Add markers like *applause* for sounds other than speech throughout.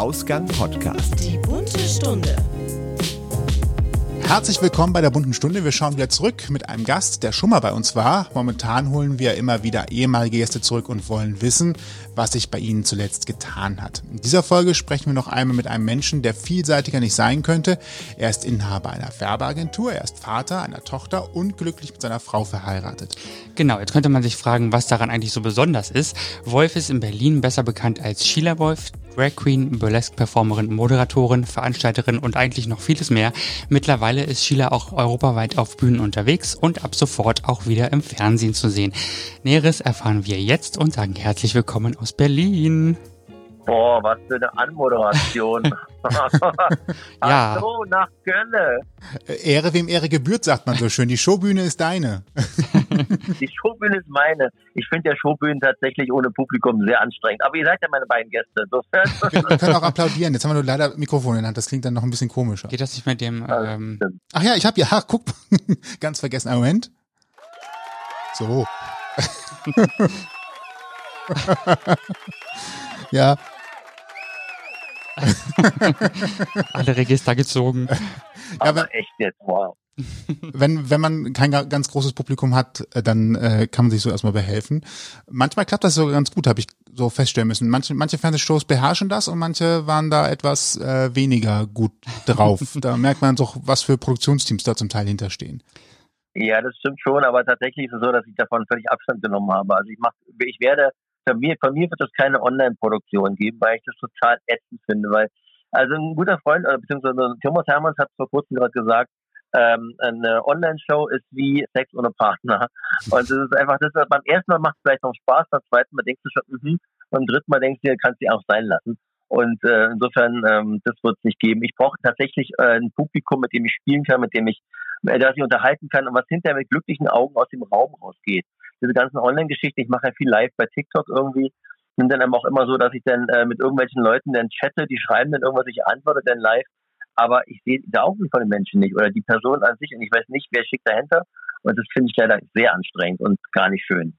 Ausgang Podcast. Die bunte Stunde. Herzlich willkommen bei der bunten Stunde. Wir schauen wieder zurück mit einem Gast, der schon mal bei uns war. Momentan holen wir immer wieder ehemalige Gäste zurück und wollen wissen, was sich bei ihnen zuletzt getan hat. In dieser Folge sprechen wir noch einmal mit einem Menschen, der vielseitiger nicht sein könnte. Er ist Inhaber einer Werbeagentur, er ist Vater einer Tochter und glücklich mit seiner Frau verheiratet. Genau, jetzt könnte man sich fragen, was daran eigentlich so besonders ist. Wolf ist in Berlin besser bekannt als Sheila Wolf, Drag Queen, Burlesque-Performerin, Moderatorin, Veranstalterin und eigentlich noch vieles mehr. Mittlerweile ist Sheila auch europaweit auf Bühnen unterwegs und ab sofort auch wieder im Fernsehen zu sehen. Näheres erfahren wir jetzt und sagen herzlich willkommen aus Berlin. Boah, was für eine Anmoderation. *laughs* Ja. Hallo nach Gölle. Ehre wem Ehre gebührt, sagt man so schön. Die Showbühne ist deine. *laughs* Die Showbühne ist meine. Ich finde ja Showbühnen tatsächlich ohne Publikum sehr anstrengend. Aber ihr seid ja meine beiden Gäste. Insofern. *laughs* Wir können auch applaudieren. Jetzt haben wir nur leider Mikrofon in der Hand. Das klingt dann noch ein bisschen komischer. Geht das nicht mit dem, ähm, Ach ja, ich habe ja, ach, guck, ganz vergessen. Einen Moment. So. Ja, *laughs* alle Register gezogen? ja, Aber aber echt jetzt, wow. wenn, wenn man kein ga- ganz großes Publikum hat, äh, dann äh, kann man sich so erstmal behelfen. Manchmal klappt das sogar ganz gut, habe ich so feststellen müssen. Manche, manche Fernsehshows beherrschen das und manche waren da etwas äh, weniger gut drauf. *laughs* da merkt man doch, was für Produktionsteams da zum Teil hinterstehen. Ja, das stimmt schon, aber tatsächlich ist es so, dass ich davon völlig Abstand genommen habe. Also ich mach, ich werde, von mir, von mir wird es keine Online-Produktion geben, weil ich das total ätzend finde, weil, also ein guter Freund, äh, beziehungsweise Thomas Hermanns hat vor kurzem gerade gesagt, ähm, eine Online-Show ist wie Sex ohne Partner. *laughs* Und es ist einfach, das beim ersten Mal macht es vielleicht noch Spaß, beim zweiten Mal denkst du schon, mhm, beim dritten Mal denkst du, kannst du auch sein lassen. Und äh, insofern, ähm, das wird es nicht geben. Ich brauche tatsächlich äh, ein Publikum, mit dem ich spielen kann, mit dem ich, äh, das ich unterhalten kann und was hinterher mit glücklichen Augen aus dem Raum rausgeht. Diese ganzen Online-Geschichten, ich mache ja viel live bei TikTok irgendwie, sind dann aber auch immer so, dass ich dann äh, mit irgendwelchen Leuten dann chatte, die schreiben dann irgendwas, ich antworte dann live, aber ich sehe die Augen von den Menschen nicht oder die Person an sich und ich weiß nicht, wer schickt dahinter. Und das finde ich leider sehr anstrengend und gar nicht schön.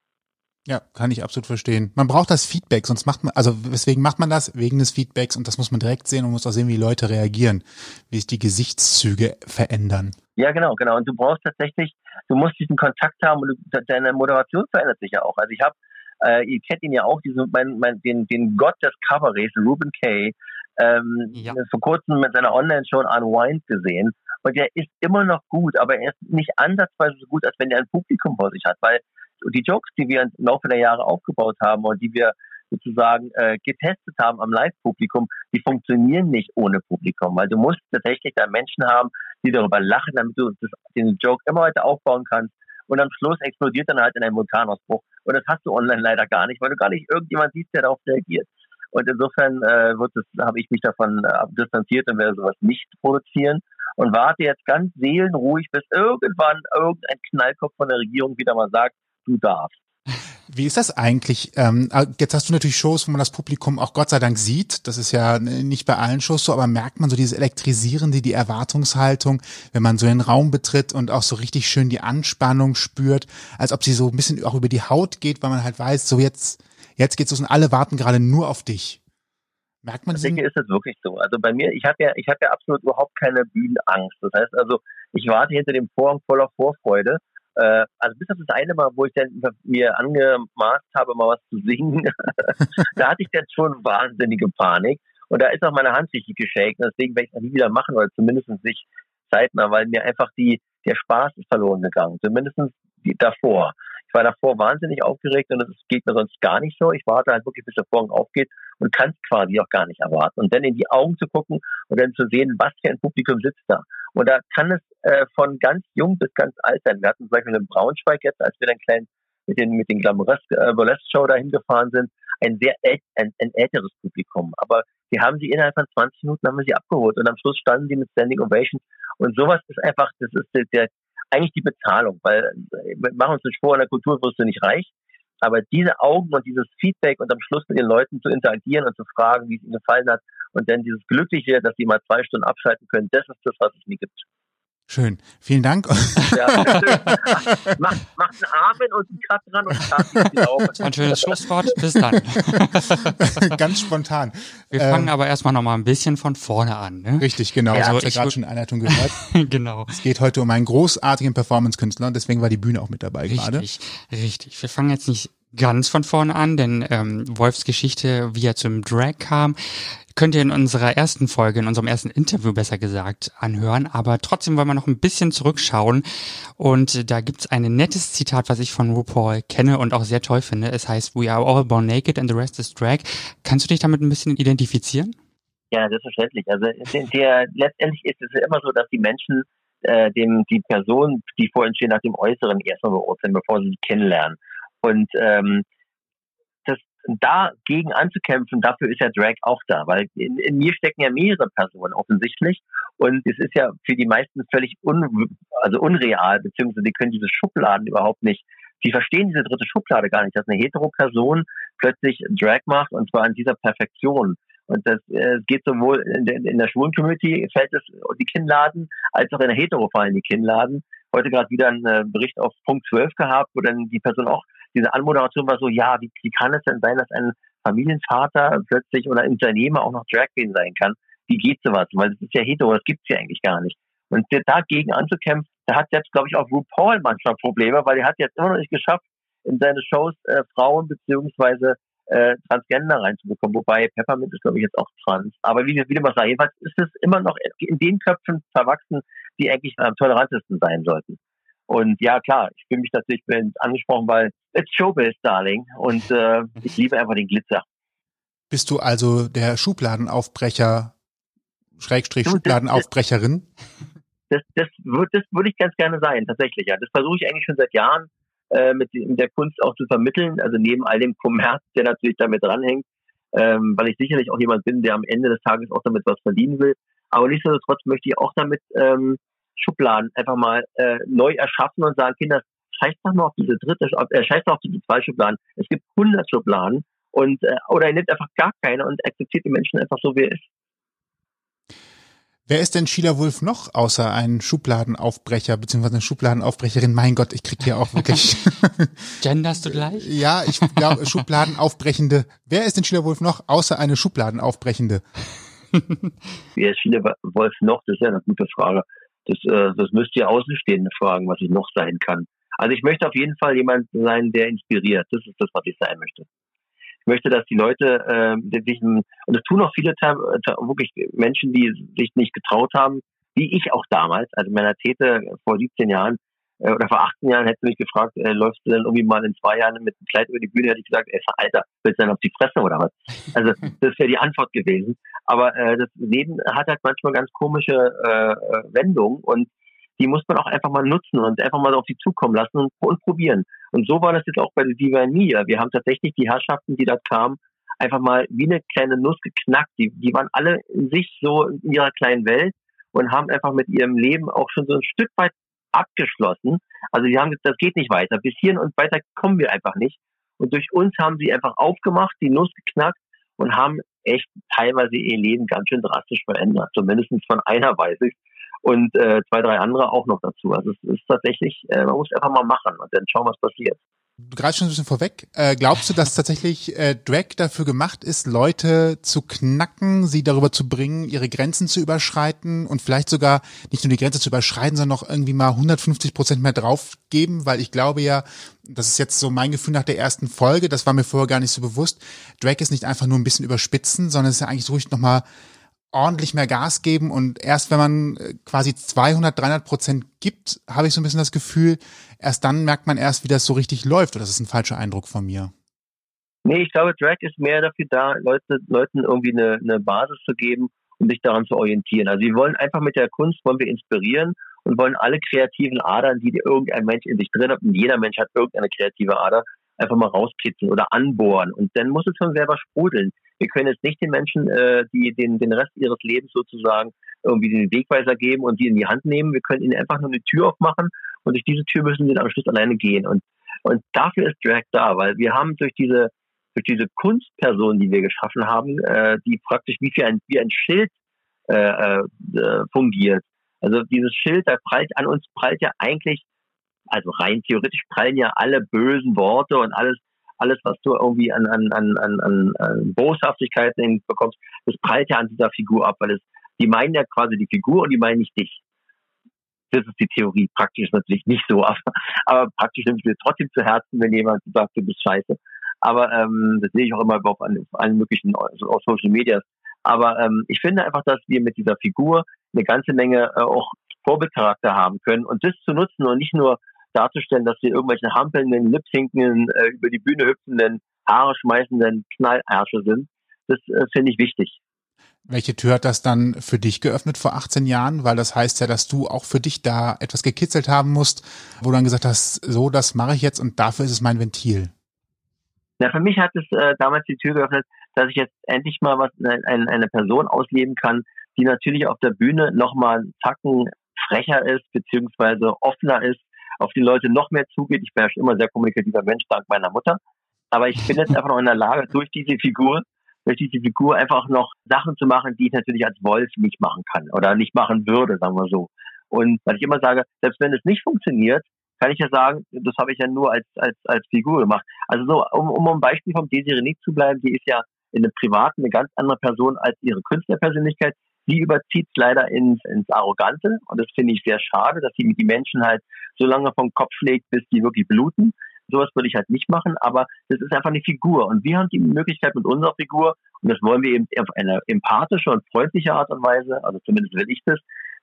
Ja, kann ich absolut verstehen. Man braucht das Feedback, sonst macht man, also weswegen macht man das? Wegen des Feedbacks und das muss man direkt sehen und muss auch sehen, wie die Leute reagieren, wie sich die Gesichtszüge verändern. Ja, genau, genau. Und du brauchst tatsächlich, du musst diesen Kontakt haben und du, deine Moderation verändert sich ja auch. Also ich habe, äh, ihr kennt ihn ja auch, diesen, mein, mein, den, den Gott des Kabarets, Ruben Kay, ähm, Ja. vor kurzem mit seiner Online-Show Unwind gesehen. Und der ist immer noch gut, aber er ist nicht ansatzweise so gut, als wenn er ein Publikum vor sich hat, weil die Jokes, die wir im Laufe der Jahre aufgebaut haben und die wir sozusagen äh, getestet haben am Live-Publikum, die funktionieren nicht ohne Publikum, weil du musst tatsächlich da Menschen haben, die darüber lachen, damit du das, den Joke immer weiter aufbauen kannst. Und am Schluss explodiert dann halt in einem Vulkanausbruch. Und das hast du online leider gar nicht, weil du gar nicht irgendjemand siehst, der darauf reagiert. Und insofern äh, wird das, habe ich mich davon äh, distanziert und werde sowas nicht produzieren und warte jetzt ganz seelenruhig, bis irgendwann irgendein Knallkopf von der Regierung wieder mal sagt, du darfst. Wie ist das eigentlich? Ähm, jetzt hast du natürlich Shows, wo man das Publikum auch Gott sei Dank sieht. Das ist ja nicht bei allen Shows so, aber merkt man so dieses Elektrisierende, die Erwartungshaltung, wenn man so den Raum betritt und auch so richtig schön die Anspannung spürt, als ob sie so ein bisschen auch über die Haut geht, weil man halt weiß, so jetzt, jetzt geht's los und alle warten gerade nur auf dich. Merkt man diesen, Tatsächlich ist es wirklich so. Also bei mir, ich habe ja, ich habe ja absolut überhaupt keine Bühnenangst. Das heißt also, ich warte hinter dem Vorhang voller Vorfreude. Äh, also bis auf das eine Mal, wo ich dann mir angemaßt habe, mal was zu singen, *laughs* da hatte ich dann schon wahnsinnige Panik. Und da ist auch meine Hand richtig geshaken. Deswegen werde ich das nie wieder machen oder zumindest nicht zeitnah, weil mir einfach die, der Spaß ist verloren gegangen. Zumindest davor. Ich war davor wahnsinnig aufgeregt und das geht mir sonst gar nicht so. Ich warte halt wirklich, bis der Vorhang aufgeht und kann es quasi auch gar nicht erwarten. Und dann in die Augen zu gucken und dann zu sehen, was für ein Publikum sitzt da. Und da kann es äh, von ganz jung bis ganz alt sein. Wir hatten zum Beispiel in Braunschweig jetzt, als wir dann klein mit den, mit den Glamouresk äh, Burlesque Show dahin gefahren sind, ein sehr äl ein, ein älteres Publikum. Aber die haben sie innerhalb von 20 Minuten haben wir sie abgeholt und am Schluss standen sie mit Standing Ovations. Und sowas ist einfach, das ist der eigentlich die Bezahlung, weil äh, wir machen uns nicht vor, in der Kultur wirst du nicht reich. Aber diese Augen und dieses Feedback und am Schluss mit den Leuten zu interagieren und zu fragen, wie es ihnen gefallen hat und dann dieses Glückliche, dass sie mal zwei Stunden abschalten können, das ist das, was es mir gibt. Schön. Vielen Dank. *laughs* Ja, *laughs* Macht, macht einen Amen und einen Cut dran und einen auf. *laughs* Ein schönes Schlusswort. Bis dann. Ganz spontan. Wir fangen ähm, aber erstmal nochmal ein bisschen von vorne an. Ne? Richtig, genau. Ja, also, ich gerade schon Einleitung gehört. genau. Es geht heute um einen großartigen Performance-Künstler und deswegen war die Bühne auch mit dabei richtig, gerade. Richtig, richtig. Wir fangen jetzt nicht ganz von vorne an, denn ähm, Wolfs Geschichte, wie er zum Drag kam, könnt ihr in unserer ersten Folge, in unserem ersten Interview besser gesagt, anhören. Aber trotzdem wollen wir noch ein bisschen zurückschauen. Und da gibt's ein nettes Zitat, was ich von RuPaul kenne und auch sehr toll finde. Es heißt, We are all born naked and the rest is drag. Kannst du dich damit ein bisschen identifizieren? Ja, selbstverständlich. Also der, letztendlich ist es immer so, dass die Menschen äh, dem die Person, die vor ihnen stehen, nach dem Äußeren erstmal beurteilen, bevor sie sie kennenlernen. Und ähm, das dagegen anzukämpfen, dafür ist ja Drag auch da, weil in, in, mir stecken ja mehrere Personen offensichtlich und es ist ja für die meisten völlig un, also unreal, beziehungsweise die können diese Schubladen überhaupt nicht, die verstehen diese dritte Schublade gar nicht, dass eine Hetero-Person plötzlich Drag macht und zwar an dieser Perfektion. Und das äh, geht sowohl in der, in der schwulen Community fällt es die Kinnladen, als auch in der Hetero fallen die Kinnladen. Heute gerade wieder einen äh, Bericht auf Punkt 12 gehabt, wo dann die Person auch diese Anmoderation war so, ja, wie, wie kann es denn sein, dass ein Familienvater plötzlich oder Unternehmer auch noch Drag Queen sein kann? Wie geht sowas? Weil das ist ja hetero, das gibt's ja eigentlich gar nicht. Und dagegen anzukämpfen, da hat selbst, glaube ich, auch RuPaul manchmal Probleme, weil er hat jetzt immer noch nicht geschafft, in seine Shows äh, Frauen beziehungsweise äh, Transgender reinzubekommen. Wobei Peppermint ist, glaube ich, jetzt auch trans. Aber wie, wie du mal sagst, jedenfalls ist es immer noch in den Köpfen verwachsen, die eigentlich am tolerantesten sein sollten. Und ja, klar, ich fühle mich natürlich angesprochen, weil it's Showbiz, Darling. Und äh, ich liebe einfach den Glitzer. Bist du also der Schubladenaufbrecher, Schrägstrich Schubladenaufbrecherin? Das, das, das, das würde ich ganz gerne sein, tatsächlich. Ja, das versuche ich eigentlich schon seit Jahren äh, mit, mit der Kunst auch zu vermitteln. Also neben all dem Kommerz, der natürlich damit dranhängt, ähm, weil ich sicherlich auch jemand bin, der am Ende des Tages auch damit was verdienen will. Aber nichtsdestotrotz möchte ich auch damit ähm, Schubladen einfach mal äh, neu erschaffen und sagen, Kinder, scheiß doch mal auf diese dritte, äh, scheiß doch auf diese zwei Schubladen. Es gibt 100 Schubladen und äh, oder ihr nehmt einfach gar keine und akzeptiert die Menschen einfach so, wie er ist. Wer ist denn Sheila Wolf noch außer ein Schubladenaufbrecher beziehungsweise eine Schubladenaufbrecherin? Mein Gott, ich krieg hier auch wirklich. *laughs* Genderst du gleich? ja, ich glaube *laughs* Schubladenaufbrechende. Wer ist denn Sheila Wolf noch außer eine Schubladenaufbrechende? Wer ist Sheila Wolf noch? Das ist ja eine gute Frage. Das, äh, das müsst ihr Außenstehende fragen, was ich noch sein kann. Also ich möchte auf jeden Fall jemand sein, der inspiriert. Das ist das, was ich sein möchte. Ich möchte, dass die Leute äh, sich, und das tun auch viele wirklich Menschen, die sich nicht getraut haben, wie ich auch damals, also meiner Täte vor 17 Jahren äh, oder vor 18 Jahren hätte mich gefragt, äh, läufst du denn irgendwie mal in zwei Jahren mit einem Kleid über die Bühne, hätte ich gesagt, ey, Alter, willst du denn auf die Fresse oder was? Also *laughs* das wäre die Antwort gewesen. Aber äh, das Leben hat halt manchmal ganz komische äh, äh, Wendungen und die muss man auch einfach mal nutzen und einfach mal auf sie zukommen lassen und, und probieren. Und so war das jetzt auch bei der Diva Mia. Wir haben tatsächlich die Herrschaften, die da kamen, einfach mal wie eine kleine Nuss geknackt. Die, die waren alle in sich so in ihrer kleinen Welt und haben einfach mit ihrem Leben auch schon so ein Stück weit abgeschlossen. Also die haben gesagt, das geht nicht weiter. Bis hierhin und weiter kommen wir einfach nicht. Und durch uns haben sie einfach aufgemacht, die Nuss geknackt und haben echt teilweise ihr Leben ganz schön drastisch verändert. Zumindest von einer weiß ich und äh, zwei, drei andere auch noch dazu. Also es ist tatsächlich, äh, man muss einfach mal machen und dann schauen, was passiert. Du greifst schon ein bisschen vorweg. Äh, glaubst du, dass tatsächlich äh, Drag dafür gemacht ist, Leute zu knacken, sie darüber zu bringen, ihre Grenzen zu überschreiten und vielleicht sogar nicht nur die Grenze zu überschreiten, sondern noch irgendwie mal 150 Prozent mehr draufgeben? Weil ich glaube ja, das ist jetzt so mein Gefühl nach der ersten Folge, das war mir vorher gar nicht so bewusst. Drag ist nicht einfach nur ein bisschen überspitzen, sondern es ist ja eigentlich ruhig nochmal ordentlich mehr Gas geben und erst wenn man äh, quasi 200, 300 Prozent gibt, habe ich so ein bisschen das Gefühl, erst dann merkt man erst, wie das so richtig läuft. Oder das ist ein falscher Eindruck von mir. Nee, ich glaube, Drag ist mehr dafür da, Leute, Leuten irgendwie eine, eine Basis zu geben und um sich daran zu orientieren. Also wir wollen einfach mit der Kunst, wollen wir inspirieren und wollen alle kreativen Adern, die irgendein Mensch in sich drin hat, und jeder Mensch hat irgendeine kreative Ader, einfach mal rauskitzeln oder anbohren. Und dann muss es schon selber sprudeln. Wir können jetzt nicht den Menschen, äh, die den, den Rest ihres Lebens sozusagen irgendwie den Wegweiser geben und die in die Hand nehmen. Wir können ihnen einfach nur eine Tür aufmachen und durch diese Tür müssen sie dann am Schluss alleine gehen. Und, und dafür ist Drag da, weil wir haben durch diese, durch diese Kunstperson, die wir geschaffen haben, äh, die praktisch wie, für ein, wie ein Schild äh, äh, fungiert, Also dieses Schild, da prallt an uns prallt ja eigentlich, also rein theoretisch prallen ja alle bösen Worte und alles, alles, was du irgendwie an, an, an, an, an Boshaftigkeiten bekommst, das prallt ja an dieser Figur ab, weil es, die meinen ja quasi die Figur und die meinen nicht dich. Das ist die Theorie. Praktisch natürlich nicht so, *laughs* aber, aber praktisch nimmst du dir trotzdem zu Herzen, wenn jemand sagt, du bist scheiße. Aber ähm, das sehe ich auch immer auf, auf allen möglichen also auf Social Media. Aber ähm, ich finde einfach, dass wir mit dieser Figur eine ganze Menge äh, auch Vorbildcharakter haben können und das zu nutzen und nicht nur darzustellen, dass wir irgendwelche hampelnden, lipsinkenden, äh, über die Bühne hüpfenden, Haare schmeißenden Knallärsche sind. Das äh, finde ich wichtig. Welche Tür hat das dann für dich geöffnet vor 18 Jahren? Weil das heißt ja, dass du auch für dich da etwas gekitzelt haben musst, wo du dann gesagt hast, so, das mache ich jetzt und dafür ist es mein Ventil. Na, für mich hat es äh, damals die Tür geöffnet, dass ich jetzt endlich mal was eine, eine Person ausleben kann, die natürlich auf der Bühne nochmal einen Zacken frecher ist, beziehungsweise offener ist, auf die Leute noch mehr zugeht. Ich bin ja schon immer sehr kommunikativer Mensch, dank meiner Mutter. Aber ich bin jetzt *laughs* einfach noch in der Lage, durch diese Figur durch diese Figur einfach noch Sachen zu machen, die ich natürlich als Wolf nicht machen kann oder nicht machen würde, sagen wir so. Und weil ich immer sage, selbst wenn es nicht funktioniert, kann ich ja sagen, das habe ich ja nur als, als, als Figur gemacht. Also so, um, um ein Beispiel vom Desiree zu bleiben, die ist ja in einem Privaten eine ganz andere Person als ihre Künstlerpersönlichkeit. Sie überzieht es leider ins, ins Arrogante und das finde ich sehr schade, dass sie die Menschen halt so lange vom Kopf schlägt, bis die wirklich bluten. Sowas würde ich halt nicht machen, aber das ist einfach eine Figur. Und wir haben die Möglichkeit mit unserer Figur, und das wollen wir eben auf eine empathische und freundliche Art und Weise, also zumindest will ich das,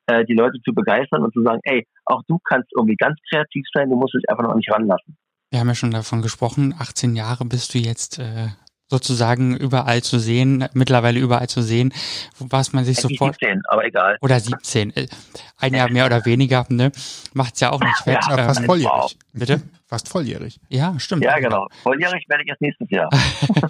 äh, die Leute zu begeistern und zu sagen, ey, auch du kannst irgendwie ganz kreativ sein, du musst dich einfach noch nicht ranlassen. Wir haben ja schon davon gesprochen, 18 Jahre bist du jetzt äh, sozusagen überall zu sehen, mittlerweile überall zu sehen, was man sich sofort. 17, aber egal. Oder 17. Äh, ein Jahr mehr oder weniger, ne? Macht's ja auch nicht *laughs* fett. Ja, fast ähm, volljährig. *laughs* Bitte? Fast volljährig. Ja, stimmt. Ja, genau. Volljährig werde ich erst nächstes Jahr.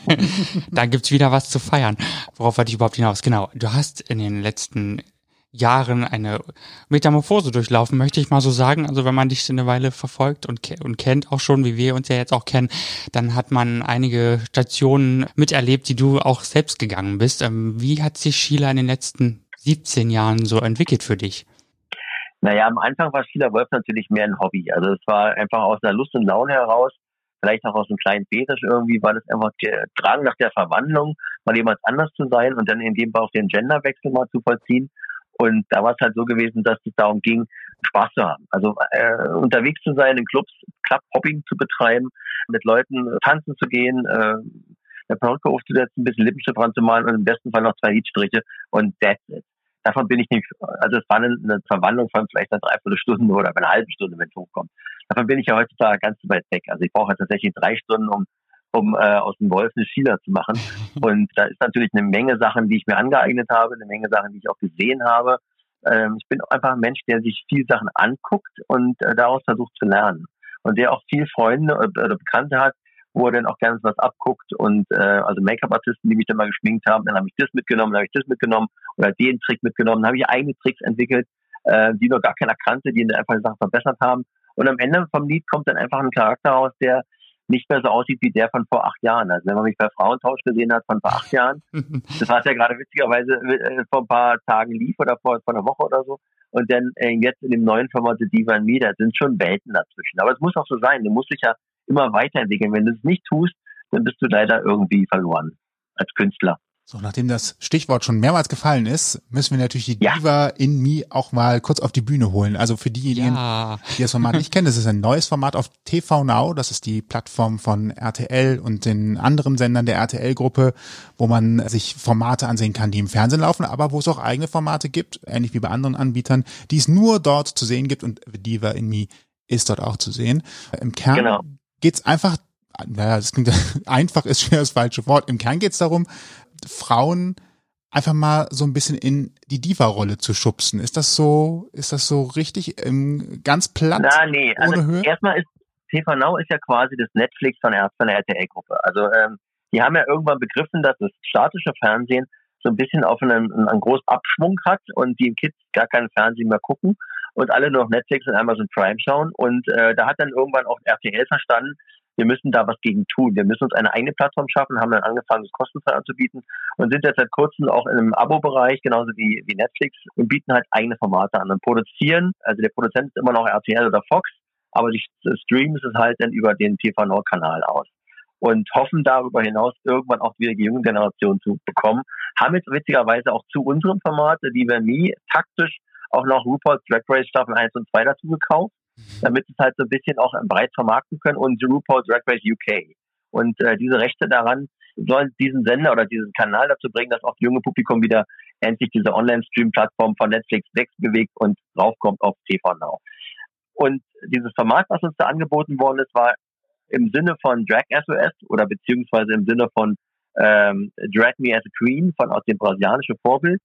*laughs* Dann gibt's wieder was zu feiern. Worauf wollte ich überhaupt hinaus? Genau. Du hast in den letzten Jahren eine Metamorphose durchlaufen, möchte ich mal so sagen. Also wenn man dich eine Weile verfolgt und, und kennt auch schon, wie wir uns ja jetzt auch kennen, dann hat man einige Stationen miterlebt, die du auch selbst gegangen bist. Ähm, wie hat sich Sheila in den letzten 17 Jahren so entwickelt für dich? Naja, am Anfang war Sheila Wolf natürlich mehr ein Hobby. Also es war einfach aus einer Lust und Laune heraus, vielleicht auch aus einem kleinen Fetisch irgendwie, war das einfach der Drang nach der Verwandlung, mal jemand anders zu sein und dann in dem Fall auch den Genderwechsel mal zu vollziehen. Und da war es halt so gewesen, dass es darum ging, Spaß zu haben. Also äh, unterwegs zu sein, in Clubs, Club-Hopping zu betreiben, mit Leuten tanzen zu gehen, äh, eine Perücke aufzusetzen, ein bisschen Lippenstift dran zu malen und im besten Fall noch zwei Lidstriche und that's it. Davon bin ich nicht, also es war eine, eine Verwandlung von vielleicht einer Dreiviertelstunde *laughs* oder einer halben Stunde, wenn es hochkommt. Davon bin ich ja heutzutage ganz weit weg. Also ich brauche tatsächlich drei Stunden, um um äh, aus dem Wolf eine Schieler zu machen. *laughs* Und da ist natürlich eine Menge Sachen, die ich mir angeeignet habe, eine Menge Sachen, die ich auch gesehen habe. Ähm, ich bin einfach ein Mensch, der sich viel Sachen anguckt und äh, daraus versucht zu lernen. Und der auch viel Freunde oder Bekannte hat, wo er dann auch gerne was abguckt und äh, also Make-up-Artisten, die mich dann mal geschminkt haben, dann habe ich das mitgenommen, dann habe ich das mitgenommen oder den Trick mitgenommen, dann habe ich eigene Tricks entwickelt, äh, die noch gar keiner kannte, die einfach die Sachen verbessert haben. Und am Ende vom Lied kommt dann einfach ein Charakter raus, der nicht mehr so aussieht wie der von vor acht Jahren. Also wenn man mich bei Frauentausch gesehen hat von vor acht Jahren, *laughs* das war ja gerade witzigerweise äh, vor ein paar Tagen lief oder vor, vor einer Woche oder so. Und dann äh, jetzt in dem neuen Format Diva Me, da sind schon Welten dazwischen. Aber es muss auch so sein. Du musst dich ja immer weiterentwickeln. Wenn du es nicht tust, dann bist du leider irgendwie verloren als Künstler. So, nachdem das Stichwort schon mehrmals gefallen ist, müssen wir natürlich die ja. Diva in Me auch mal kurz auf die Bühne holen. Also für diejenigen, ja. die das Format nicht kennen, das ist ein neues Format auf TV Now. Das ist die Plattform von RTL und den anderen Sendern der RTL-Gruppe, wo man sich Formate ansehen kann, die im Fernsehen laufen, aber wo es auch eigene Formate gibt, ähnlich wie bei anderen Anbietern, die es nur dort zu sehen gibt und Diva in Me ist dort auch zu sehen. Im Kern genau. geht's einfach naja, das klingt *laughs* einfach ist schwer das falsche Wort. Im Kern geht es darum, Frauen einfach mal so ein bisschen in die Diva-Rolle zu schubsen. Ist das so, ist das so richtig ähm, ganz platt? Na, nee, also Höhe? erstmal ist TV Now ist ja quasi das Netflix von der, von der RTL-Gruppe. Also ähm, die haben ja irgendwann begriffen, dass das statische Fernsehen so ein bisschen auf einen, einen großen Abschwung hat und die Kids gar keinen Fernsehen mehr gucken und alle nur noch Netflix und Amazon Prime schauen. Und äh, da hat dann irgendwann auch RTL verstanden, wir müssen da was gegen tun. Wir müssen uns eine eigene Plattform schaffen, haben dann angefangen, das kostenfrei anzubieten und sind jetzt seit kurzem auch in einem Abo-Bereich, genauso wie, wie Netflix, und bieten halt eigene Formate an und produzieren. Also der Produzent ist immer noch RTL oder Fox, aber die Streams es halt dann über den TV Nord-Kanal aus und hoffen darüber hinaus irgendwann auch wieder die junge Generation zu bekommen. Haben jetzt witzigerweise auch zu unserem Format, die wir nie taktisch auch noch RuPaul's Drag Race Staffel 1 und 2 dazu gekauft. Damit es halt so ein bisschen auch breit vermarkten können und RuPaul's Drag Race UK. Und äh, diese Rechte daran sollen diesen Sender oder diesen Kanal dazu bringen, dass auch das junge Publikum wieder endlich diese Online-Stream-Plattform von Netflix wegbewegt und raufkommt auf TV Now. Und dieses Format, was uns da angeboten worden ist, war im Sinne von Drag SOS oder beziehungsweise im Sinne von ähm, Drag Me as a Queen von aus dem brasilianischen Vorbild,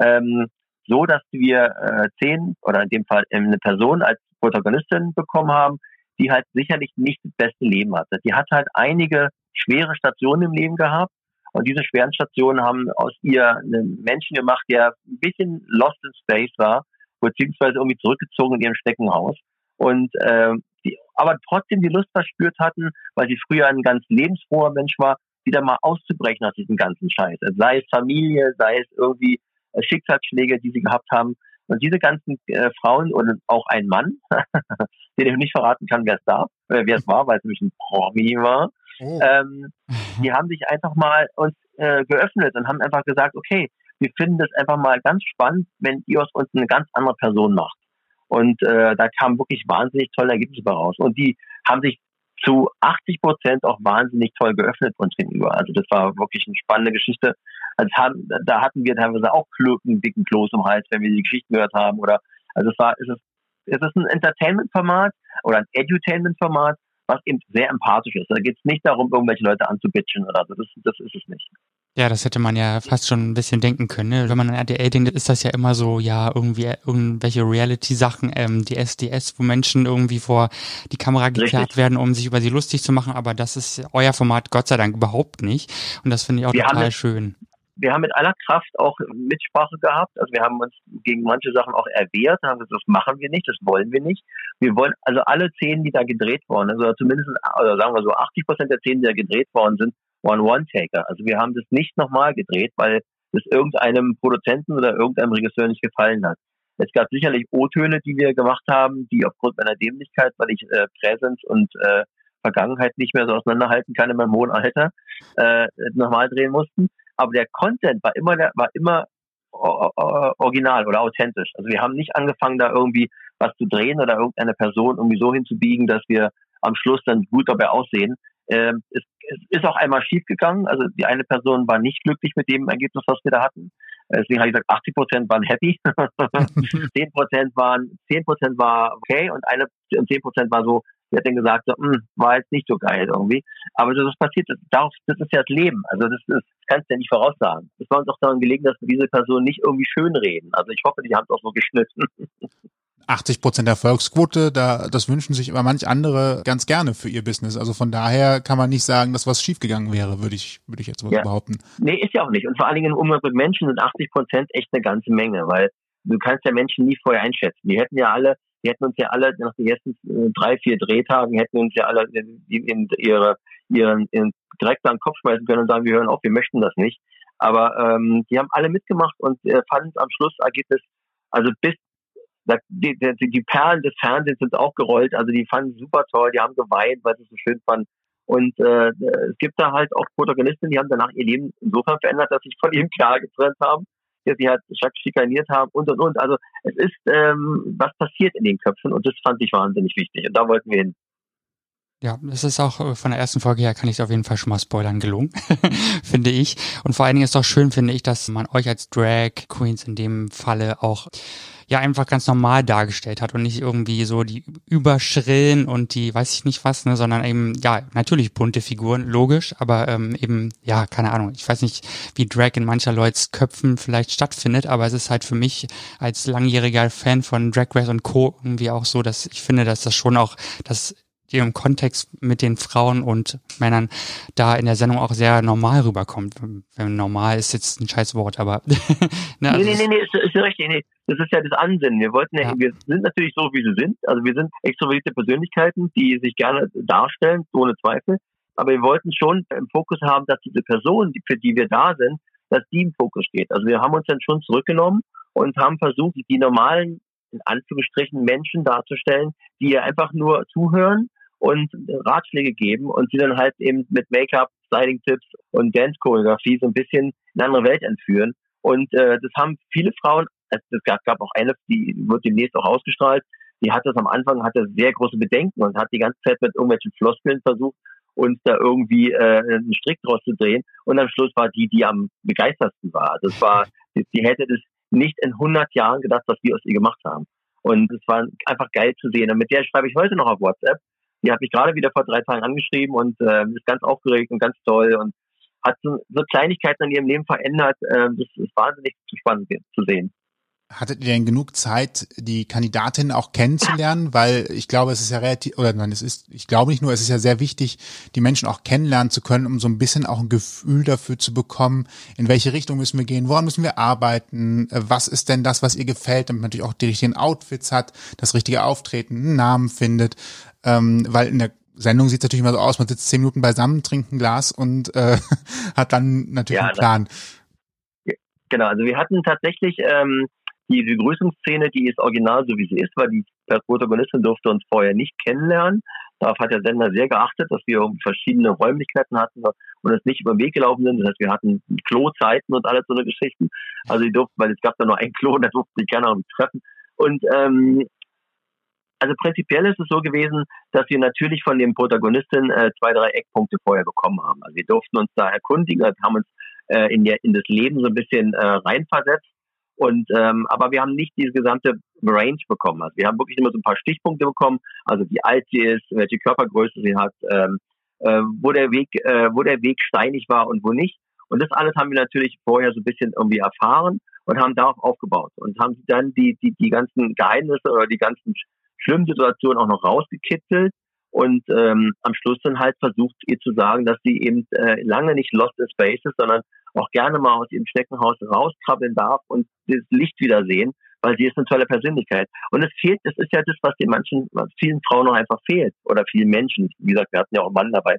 ähm, so dass wir äh, zehn oder in dem Fall eine Person als Protagonistin bekommen haben, die halt sicherlich nicht das beste Leben hatte. Die hat halt einige schwere Stationen im Leben gehabt und diese schweren Stationen haben aus ihr einen Menschen gemacht, der ein bisschen lost in space war, beziehungsweise irgendwie zurückgezogen in ihrem Steckenhaus. Und äh, die aber trotzdem die Lust verspürt hatten, weil sie früher ein ganz lebensfroher Mensch war, wieder mal auszubrechen aus diesem ganzen Scheiß. Sei es Familie, sei es irgendwie äh, Schicksalsschläge, die sie gehabt haben. Und diese ganzen äh, Frauen und auch ein Mann, *laughs* den ich nicht verraten kann, wer es darf, äh, wer es war, weil es nämlich ein Promi war, oh. ähm, *laughs* die haben sich einfach mal uns äh, geöffnet und haben einfach gesagt, okay, wir finden das einfach mal ganz spannend, wenn ihr aus uns eine ganz andere Person macht. Und äh, da kamen wirklich wahnsinnig tolle Ergebnisse raus. Und die haben sich zu 80 Prozent auch wahnsinnig toll geöffnet uns gegenüber. Also das war wirklich eine spannende Geschichte. Also haben, da hatten wir teilweise auch einen dicken Kloß im Hals, wenn wir die Geschichten gehört haben. Oder also es war, es ist, es ist ein Entertainment-Format oder ein Edutainment-Format, was eben sehr empathisch ist. Da geht es nicht darum, irgendwelche Leute anzubitchen oder so. Das, das ist es nicht. Ja, das hätte man ja fast schon ein bisschen denken können. Ne? Wenn man an RTL denkt, ist das ja immer so, ja, irgendwie irgendwelche Reality-Sachen, ähm, die SDS, wo Menschen irgendwie vor die Kamera gekehrt werden, um sich über sie lustig zu machen. Aber das ist euer Format Gott sei Dank überhaupt nicht. Und das finde ich auch wir total schön. Wir haben mit aller Kraft auch Mitsprache gehabt. Also wir haben uns gegen manche Sachen auch erwehrt, haben gesagt, das machen wir nicht, das wollen wir nicht. Wir wollen, also alle Szenen, die da gedreht wurden, also zumindest, oder sagen wir so, 80 Prozent der Szenen, die da gedreht worden sind, One-One-Taker. Also wir haben das nicht nochmal gedreht, weil es irgendeinem Produzenten oder irgendeinem Regisseur nicht gefallen hat. Es gab sicherlich O-Töne, die wir gemacht haben, die aufgrund meiner Dämlichkeit, weil ich äh, Präsenz und äh, Vergangenheit nicht mehr so auseinanderhalten kann in meinem hohen Alter, äh, nochmal drehen mussten. Aber der Content war immer der, war immer original oder authentisch. Also wir haben nicht angefangen, da irgendwie was zu drehen oder irgendeine Person irgendwie so hinzubiegen, dass wir am Schluss dann gut dabei aussehen. Ähm, es, es ist auch einmal schiefgegangen. Also die eine Person war nicht glücklich mit dem Ergebnis, was wir da hatten. Deswegen habe ich gesagt, 80 Prozent waren happy, *laughs* 10 Prozent waren, 10 Prozent war okay und eine und 10 Prozent war so, die hat dann gesagt, so, hm, war jetzt nicht so geil irgendwie. Aber das ist passiert, das, das ist ja das Leben. Also das, ist, kannst du ja nicht voraussagen. Es war uns auch daran gelegen, dass wir diese Person nicht irgendwie schön reden. Also ich hoffe, die haben es auch so geschnitten. *laughs* 80 Prozent Erfolgsquote, da, das wünschen sich aber manch andere ganz gerne für ihr Business. Also von daher kann man nicht sagen, dass was schiefgegangen wäre, würde ich, würde ich jetzt ja. behaupten. Nee, ist ja auch nicht. Und vor allen Dingen im Umgang mit Menschen sind 80 Prozent echt eine ganze Menge, weil du kannst ja Menschen nie vorher einschätzen. Die hätten ja alle, die hätten uns ja alle nach den ersten äh, drei, vier Drehtagen hätten uns ja alle in, in ihre, ihren, ihren direkt an den Kopf schmeißen können und sagen, wir hören auf, wir möchten das nicht. Aber ähm, die haben alle mitgemacht und äh, fanden am Schluss Ergebnis, also bis die, die, die Perlen des Fernsehens sind auch gerollt, also die fanden es super toll, die haben geweint, weil sie es so schön fanden. Und äh, es gibt da halt auch Protagonisten, die haben danach ihr Leben insofern verändert, dass sie sich von ihrem klar getrennt haben, dass sie halt schikaniert haben und und und. Also es ist ähm, was passiert in den Köpfen und das fand ich wahnsinnig wichtig. Und da wollten wir hin. Ja, das ist auch äh, von der ersten Folge her kann ich es auf jeden Fall schon mal spoilern gelungen, *laughs* finde ich. Und vor allen Dingen ist es auch schön, finde ich, dass man euch als Drag Queens in dem Falle auch ja einfach ganz normal dargestellt hat und nicht irgendwie so die überschrillen und die weiß ich nicht was, ne, sondern eben, ja, natürlich bunte Figuren, logisch, aber ähm, eben, ja, keine Ahnung, ich weiß nicht, wie Drag in mancher Leuts Köpfen vielleicht stattfindet, aber es ist halt für mich als langjähriger Fan von Drag Race und Co. irgendwie auch so, dass ich finde, dass das schon auch, dass die im Kontext mit den Frauen und Männern da in der Sendung auch sehr normal rüberkommt. Wenn normal ist jetzt ein scheiß Wort, aber. *laughs* ne, also nee, nee, nee, nee, ist, ist richtig. Nee. Das ist ja das Ansinnen. Wir wollten ja, ja, wir sind natürlich so, wie sie sind. Also wir sind extrovertierte Persönlichkeiten, die sich gerne darstellen, ohne Zweifel. Aber wir wollten schon im Fokus haben, dass diese Person, für die wir da sind, dass die im Fokus steht. Also wir haben uns dann schon zurückgenommen und haben versucht, die normalen, in Anführungsstrichen, Menschen darzustellen, die einfach nur zuhören und Ratschläge geben und sie dann halt eben mit Make-up, Styling-Tipps und Dance-Choreografie so ein bisschen in eine andere Welt entführen. Und äh, das haben viele Frauen, es gab, gab auch eine, die wird demnächst auch ausgestrahlt, die hat das am Anfang, hatte sehr große Bedenken und hat die ganze Zeit mit irgendwelchen Floskeln versucht, uns da irgendwie äh, einen Strick draus zu drehen. Und am Schluss war die, die am begeistertsten war. Das war, die hätte das nicht in 100 Jahren gedacht, was wir aus ihr gemacht haben. Und es war einfach geil zu sehen. Und mit der schreibe ich heute noch auf WhatsApp. Die hat mich gerade wieder vor drei Tagen angeschrieben und äh, ist ganz aufgeregt und ganz toll und hat so, so Kleinigkeiten in ihrem Leben verändert. Äh, das ist wahnsinnig spannend zu sehen. Hattet ihr denn genug Zeit, die Kandidatin auch kennenzulernen? Weil ich glaube, es ist ja relativ, oder nein, es ist, ich glaube nicht nur, es ist ja sehr wichtig, die Menschen auch kennenlernen zu können, um so ein bisschen auch ein Gefühl dafür zu bekommen, in welche Richtung müssen wir gehen, woran müssen wir arbeiten, was ist denn das, was ihr gefällt, damit man natürlich auch die richtigen Outfits hat, das richtige Auftreten, einen Namen findet. Ähm, weil in der Sendung sieht es natürlich immer so aus, man sitzt zehn Minuten beisammen, trinkt ein Glas und äh, *laughs* hat dann natürlich ja, einen Plan. Genau, also wir hatten tatsächlich ähm, die Begrüßungsszene, die ist original so wie sie ist, weil die Protagonistin durfte uns vorher nicht kennenlernen. Darauf hat der Sender sehr geachtet, dass wir verschiedene Räumlichkeiten hatten und es nicht über den Weg gelaufen sind. Das heißt, wir hatten Klozeiten und alles so eine Geschichten. Also die durften, weil es gab da nur ein Klo, *laughs* da durften sie gerne auch treffen. Und ähm, also prinzipiell ist es so gewesen, dass wir natürlich von dem Protagonistin äh, zwei, drei Eckpunkte vorher bekommen haben. Also wir durften uns da erkundigen, also haben uns äh, in, der, in das Leben so ein bisschen äh, reinversetzt und ähm, aber wir haben nicht diese gesamte Range bekommen. Also wir haben wirklich immer so ein paar Stichpunkte bekommen, also wie alt sie ist, welche Körpergröße sie hat, ähm, äh, wo der Weg, äh, wo der Weg steinig war und wo nicht. Und das alles haben wir natürlich vorher so ein bisschen irgendwie erfahren und haben darauf aufgebaut und haben dann die, die, die ganzen Geheimnisse oder die ganzen schlimmen Situationen auch noch rausgekitzelt und ähm, am Schluss dann halt versucht, ihr zu sagen, dass sie eben äh, lange nicht lost in space ist, sondern auch gerne mal aus ihrem Schneckenhaus rauskrabbeln darf und das Licht wiedersehen, weil sie ist eine tolle Persönlichkeit. Und es fehlt, es ist ja das, was den manchen, vielen Frauen noch einfach fehlt oder vielen Menschen. Wie gesagt, wir hatten ja auch einen Mann dabei.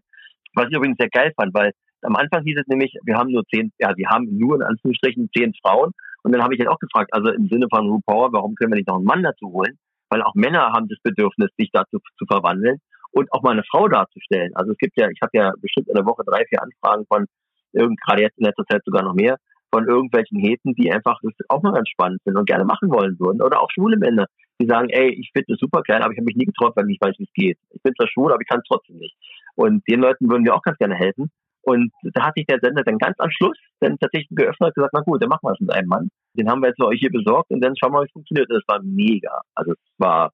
Was ich übrigens sehr geil fand, weil am Anfang hieß es nämlich, wir haben nur zehn, ja, wir haben nur in Anführungsstrichen zehn Frauen. Und dann habe ich halt auch gefragt, also im Sinne von RuPaul, warum können wir nicht noch einen Mann dazu holen? Weil auch Männer haben das Bedürfnis, sich dazu zu verwandeln und auch mal eine Frau darzustellen. Also es gibt ja, ich habe ja bestimmt in der Woche drei, vier Anfragen von gerade jetzt in letzter Zeit sogar noch mehr, von irgendwelchen Heten, die einfach das auch mal ganz spannend sind und gerne machen wollen würden. Oder auch schwule Männer, die sagen, ey, ich finde das super geil, aber ich habe mich nie getraut, weil ich weiß, wie es geht. Ich bin zwar schwul, aber ich kann es trotzdem nicht. Und den Leuten würden wir auch ganz gerne helfen. Und da hat sich der Sender dann ganz am Schluss dann tatsächlich geöffnet und gesagt, na gut, dann machen wir es mit einem Mann. Den haben wir jetzt für euch hier besorgt und dann schauen wir mal, wie es funktioniert. Das war mega. Also es war,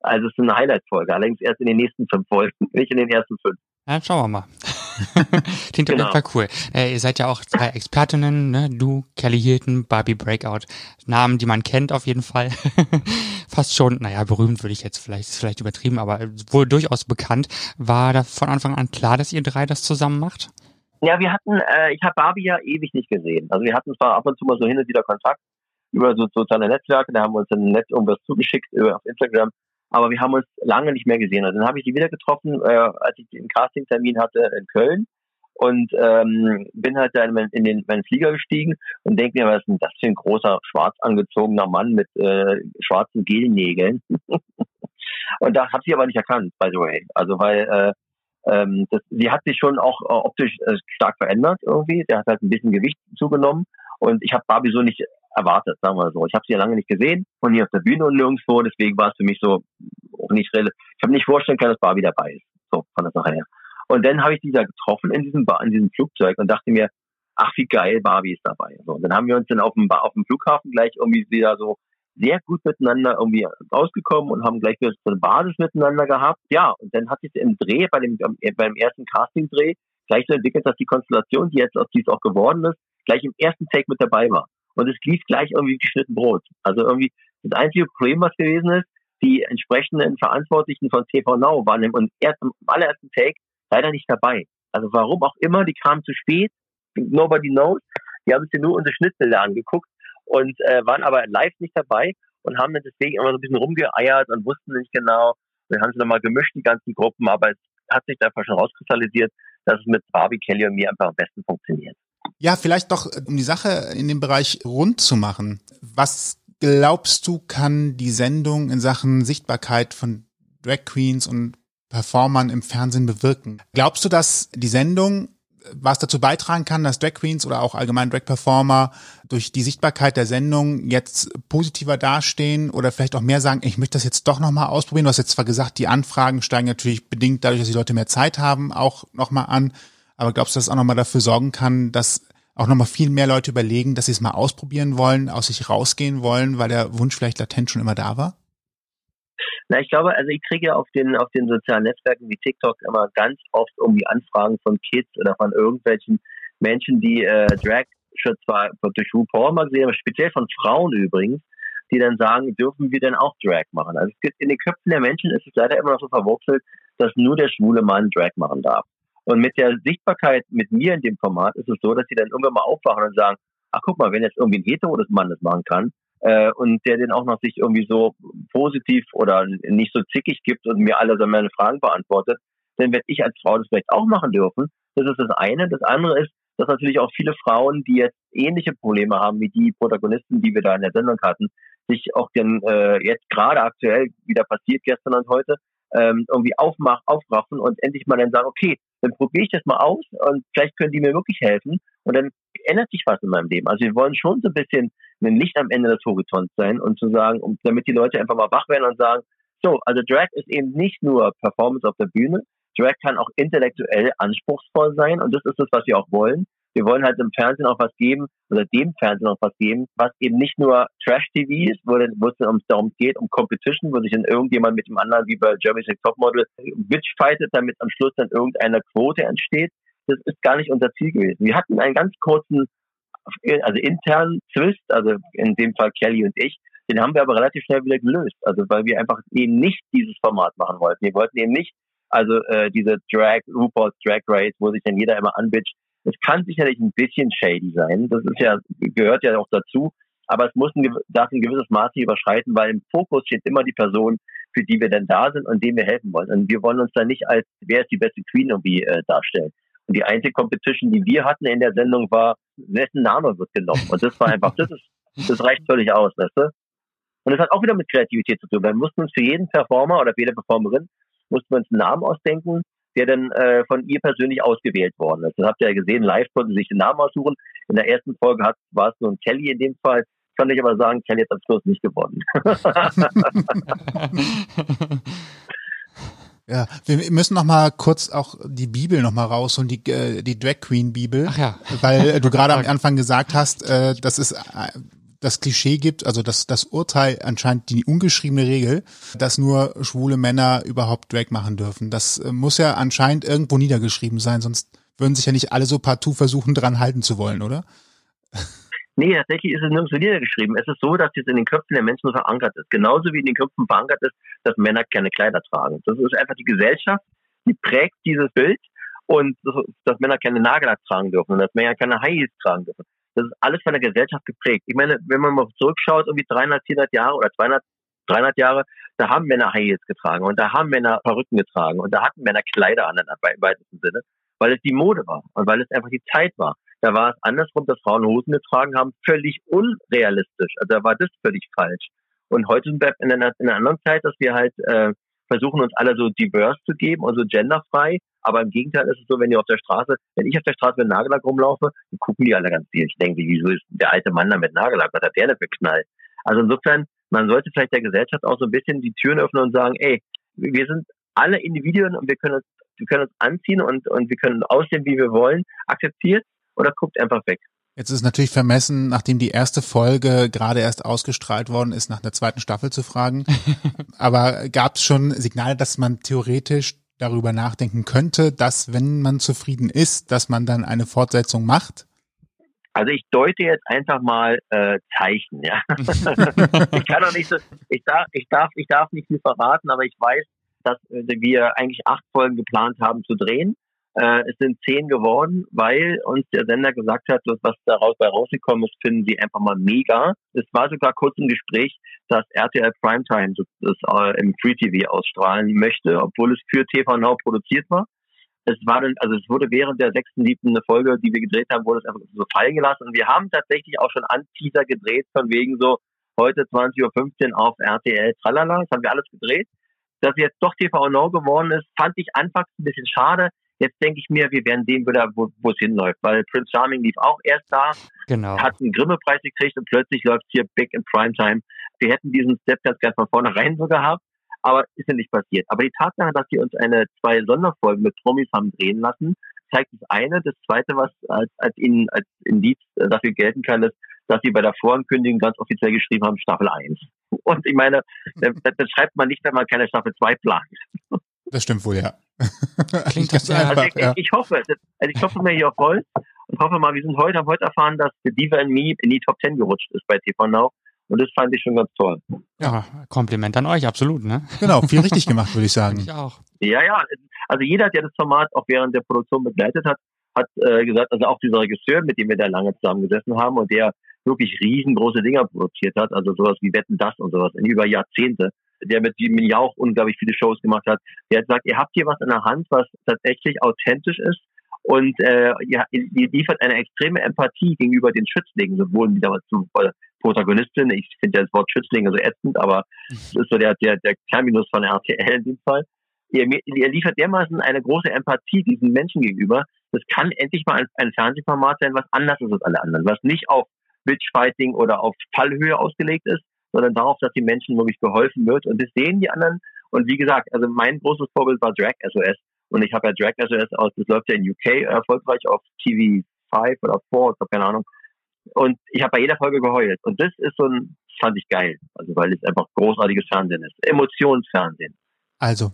also es ist eine Highlight-Folge. Allerdings erst in den nächsten fünf Folgen, *laughs* nicht in den ersten fünf. Ja, schauen wir mal. *laughs* Klingt genau. auf jeden Fall cool. Äh, ihr seid ja auch zwei Expertinnen, ne? Du, Kelly Hilton, Barbie Breakout. Namen, die man kennt auf jeden Fall. *laughs* Fast schon, naja, berühmt würde ich jetzt vielleicht, ist vielleicht übertrieben, aber wohl durchaus bekannt. War da von Anfang an klar, dass ihr drei das zusammen macht? Ja, wir hatten, äh, ich habe Barbie ja ewig nicht gesehen. Also wir hatten zwar ab und zu mal so hin und wieder Kontakt über so soziale Netzwerke, da haben wir uns dann nett irgendwas zugeschickt über, auf Instagram aber wir haben uns lange nicht mehr gesehen. Und also dann habe ich sie wieder getroffen, äh, als ich den Castingtermin hatte in Köln und ähm, bin halt dann in, in den meinen Flieger gestiegen und denke mir, was ist denn das für ein großer schwarz angezogener Mann mit äh, schwarzen Gelnägeln? *laughs* und da habe ich aber nicht erkannt, by the way. Also weil äh, ähm, das, sie hat sich schon auch äh, optisch äh, stark verändert irgendwie. Der hat halt ein bisschen Gewicht zugenommen und ich habe Barbie so nicht erwartet, sagen wir so. Ich habe sie ja lange nicht gesehen und nie auf der Bühne und nirgendwo, deswegen war es für mich so auch nicht relevant. Ich habe nicht vorstellen können, dass Barbie dabei ist. So von der Sache her. Und dann habe ich die da getroffen in diesem, in diesem Flugzeug und dachte mir, ach wie geil, Barbie ist dabei. So, und dann haben wir uns dann auf dem, auf dem Flughafen gleich irgendwie wieder so sehr gut miteinander irgendwie rausgekommen und haben gleich wieder so eine Basis miteinander gehabt. Ja, und dann hat sich im Dreh, bei dem, beim ersten Casting-Dreh, gleich so entwickelt, dass die Konstellation, die jetzt die es auch geworden ist, gleich im ersten Take mit dabei war und es lief gleich irgendwie geschnitten Brot. Also irgendwie das einzige Problem, was gewesen ist, die entsprechenden Verantwortlichen von TV Now waren im, erst, im allerersten Take leider nicht dabei. Also warum auch immer, die kamen zu spät, nobody knows. Die haben sich nur unsere Schnittbilder angeguckt und äh, waren aber live nicht dabei und haben dann deswegen immer so ein bisschen rumgeeiert und wussten nicht genau. Wir haben sie nochmal gemischt, die ganzen Gruppen, aber es hat sich einfach schon rauskristallisiert, dass es mit Barbie, Kelly und mir einfach am besten funktioniert. Ja, vielleicht doch, um die Sache in dem Bereich rund zu machen. Was glaubst du, kann die Sendung in Sachen Sichtbarkeit von Drag Queens und Performern im Fernsehen bewirken? Glaubst du, dass die Sendung was dazu beitragen kann, dass Drag Queens oder auch allgemein Drag Performer durch die Sichtbarkeit der Sendung jetzt positiver dastehen oder vielleicht auch mehr sagen, ich möchte das jetzt doch nochmal ausprobieren. Du hast jetzt zwar gesagt, die Anfragen steigen natürlich bedingt dadurch, dass die Leute mehr Zeit haben, auch nochmal an. Aber glaubst du, dass es auch nochmal dafür sorgen kann, dass auch nochmal viel mehr Leute überlegen, dass sie es mal ausprobieren wollen, aus sich rausgehen wollen, weil der Wunsch vielleicht latent schon immer da war? Na, ich glaube, also ich kriege auf den, auf den sozialen Netzwerken wie TikTok immer ganz oft irgendwie Anfragen von Kids oder von irgendwelchen Menschen, die äh, Drag schon zwar durch RuPaul mal gesehen, aber speziell von Frauen übrigens, die dann sagen, dürfen wir denn auch Drag machen? Also es gibt, in den Köpfen der Menschen ist es leider immer noch so verwurzelt, dass nur der schwule Mann Drag machen darf. Und mit der Sichtbarkeit mit mir in dem Format ist es so, dass sie dann irgendwann mal aufwachen und sagen, ach guck mal, wenn jetzt irgendwie ein hetero das Mann das machen kann, äh, und der den auch noch sich irgendwie so positiv oder nicht so zickig gibt und mir alle so meine Fragen beantwortet, dann werde ich als Frau das vielleicht auch machen dürfen. Das ist das eine. Das andere ist, dass natürlich auch viele Frauen, die jetzt ähnliche Probleme haben wie die Protagonisten, die wir da in der Sendung hatten, sich auch den äh, jetzt gerade aktuell wieder passiert gestern und heute ähm, irgendwie aufmach, aufraffen und endlich mal dann sagen, okay, dann probiere ich das mal aus und vielleicht können die mir wirklich helfen und dann ändert sich was in meinem Leben. Also wir wollen schon so ein bisschen ein Licht am Ende des Horizonts sein und zu sagen, um, damit die Leute einfach mal wach werden und sagen, so, also Drag ist eben nicht nur Performance auf der Bühne, Drag kann auch intellektuell anspruchsvoll sein und das ist das, was wir auch wollen. Wir wollen halt im Fernsehen auch was geben oder dem Fernsehen auch was geben, was eben nicht nur Trash-TV ist, wo, es darum geht, um Competition, wo sich dann irgendjemand mit dem anderen, wie bei Jeremy's Topmodel, bitchfightet, damit am Schluss dann irgendeine Quote entsteht. Das ist gar nicht unser Ziel gewesen. Wir hatten einen ganz kurzen also intern Twist, also in dem Fall Kelly und ich, den haben wir aber relativ schnell wieder gelöst. Also weil wir einfach eben nicht dieses Format machen wollten. Wir wollten eben nicht, also äh, diese Drag, RuPaul's Drag Race, wo sich dann jeder immer anbitscht. Es kann sicherlich ein bisschen shady sein. Das ist ja, gehört ja auch dazu. Aber es muss ein, darf ein gewisses Maß nicht überschreiten, weil im Fokus steht immer die Person, für die wir denn da sind und denen wir helfen wollen. Und wir wollen uns da nicht als, wer ist die beste Queen irgendwie äh, darstellen. Und die einzige Competition, die wir hatten in der Sendung, war, wessen Name wird genommen. Und das war einfach, das ist, das reicht völlig aus, weißt du? Und das hat auch wieder mit Kreativität zu tun. Wir mussten uns für jeden Performer oder für jede Performerin, mussten wir uns einen Namen ausdenken, der dann äh, von ihr persönlich ausgewählt worden ist. Das habt ihr ja gesehen, live konnten sie sich den Namen aussuchen. In der ersten Folge hat, war es nur ein Kelly in dem Fall. Kann ich aber sagen, Kelly hat am Schluss nicht gewonnen. *laughs* *laughs* *laughs* Ja, wir müssen noch mal kurz auch die Bibel noch mal rausholen, die, äh, die Drag Queen Bibel. Ach ja. Weil *laughs* du gerade am Anfang gesagt hast, äh, dass es äh, das Klischee gibt, also das, das Urteil anscheinend die ungeschriebene Regel, dass nur schwule Männer überhaupt Drag machen dürfen. Das muss ja anscheinend irgendwo niedergeschrieben sein, sonst würden sich ja nicht alle so partout versuchen, dran halten zu wollen, oder? Nee, tatsächlich ist es nirgendwo niedergeschrieben. Es ist so, dass es in den Köpfen der Menschen verankert ist. Genauso wie in den Köpfen verankert ist, dass Männer keine Kleider tragen. Das ist einfach die Gesellschaft, die prägt dieses Bild und dass Männer keine Nagellack tragen dürfen und dass Männer keine High Heels tragen dürfen. Das ist alles von der Gesellschaft geprägt. Ich meine, wenn man mal zurückschaut, irgendwie 300, 400 Jahre oder 200, 300 Jahre, da haben Männer High Heels getragen und da haben Männer Perücken getragen und da hatten Männer Kleider an, im weitesten Sinne, weil es die Mode war und weil es einfach die Zeit war. Da war es andersrum, dass Frauen Hosen getragen haben, völlig unrealistisch. Also da war das völlig falsch. Und heute sind wir in einer, in einer anderen Zeit, dass wir halt äh, versuchen, uns alle so diverse zu geben und so genderfrei. Aber im Gegenteil ist es so, wenn ihr auf der Straße, wenn ich auf der Straße mit Nagellack rumlaufe, dann gucken die alle ganz viel. Ich denke, wieso ist der alte Mann da mit Nagellack? Was hat der denn für Knall? Also insofern, man sollte vielleicht der Gesellschaft auch so ein bisschen die Türen öffnen und sagen, ey, wir sind alle Individuen und wir können uns, wir können uns anziehen und, und wir können aussehen, wie wir wollen, akzeptiert oder guckt einfach weg. Jetzt ist natürlich vermessen, nachdem die erste Folge gerade erst ausgestrahlt worden ist, nach einer zweiten Staffel zu fragen. *laughs* Aber gab es schon Signale, dass man theoretisch darüber nachdenken könnte, dass wenn man zufrieden ist, dass man dann eine Fortsetzung macht? Also ich deute jetzt einfach mal äh, Zeichen, ja. *laughs* ich kann doch nicht so, ich darf, ich darf, ich darf nicht viel verraten, aber ich weiß, dass äh, wir eigentlich acht Folgen geplant haben zu drehen. Äh, es sind zehn geworden, weil uns der Sender gesagt hat, was daraus bei rausgekommen ist, finden sie einfach mal mega. Es war sogar kurz im Gespräch, dass RTL Primetime das äh, im Free TV ausstrahlen möchte, obwohl es für TV Now produziert war es war dann, also es wurde während der sechsten, siebten Folge, die wir gedreht haben, wurde es einfach so fallen gelassen. Und wir haben tatsächlich auch schon Anteaser gedreht, von wegen so heute 20.15 Uhr auf RTL, tralala, das haben wir alles gedreht. Dass jetzt doch TV No geworden ist, fand ich anfangs ein bisschen schade. Jetzt denke ich mir, wir werden sehen wieder, wo es hinläuft, weil Prince Charming lief auch erst da, genau. hat einen Grimme-Preis gekriegt und plötzlich läuft hier Big in Primetime. Wir hätten diesen Step ganz gerne von vornherein so gehabt aber ist ja nicht passiert. Aber die Tatsache, dass sie uns eine zwei Sonderfolgen mit Promis haben drehen lassen, zeigt das eine. Das zweite, was als, als, in, als Indiz dafür gelten kann, ist, dass sie bei der Vorankündigung ganz offiziell geschrieben haben, Staffel 1. Und ich meine, *laughs* das, das schreibt man nicht, wenn man keine Staffel 2 plant. Das stimmt wohl, ja. *laughs* Klingt das ja also ich, ja. ich, hoffe, also ich hoffe mir hier auf Holz und hoffe mal, wir sind heute, haben heute erfahren, dass The Diva in Me in die Top 10 gerutscht ist bei TV Now. Und das fand ich schon ganz toll. Ja, Kompliment an euch, absolut, ne? Genau, viel richtig gemacht, würde ich sagen. *laughs* Ich auch. Ja, ja. Also jeder, der das Format auch während der Produktion begleitet hat, hat äh, gesagt, also auch dieser Regisseur, mit dem wir da lange zusammengesessen haben und der wirklich riesengroße Dinger produziert hat, also sowas wie Wetten das und sowas in über Jahrzehnte, der mit dem ja auch unglaublich viele Shows gemacht hat, der hat gesagt, ihr habt hier was in der Hand, was tatsächlich authentisch ist und äh, ihr, ihr liefert eine extreme Empathie gegenüber den Schützlingen, sowohl wieder zu äh, Protagonistin. Ich finde ja das Wort Schützlinge so ätzend, aber das ist so der, der, der Terminus von RTL in dem Fall. Ihr, ihr liefert dermaßen eine große Empathie diesen Menschen gegenüber. Das kann endlich mal ein, ein Fernsehformat sein, was anders ist als alle anderen, was nicht auf Bitchfighting oder auf Fallhöhe ausgelegt ist, sondern darauf, dass den Menschen wirklich geholfen wird. Und das sehen die anderen. Und wie gesagt, also mein großes Vorbild war Drag SOS. Und ich habe ja Drag SOS aus, das läuft ja in UK erfolgreich auf TV 5 oder 4, ich habe keine Ahnung. Und ich habe bei jeder Folge geheult. Und das ist so ein, fand ich geil. Also weil es einfach großartiges Fernsehen ist. Emotionsfernsehen. Also,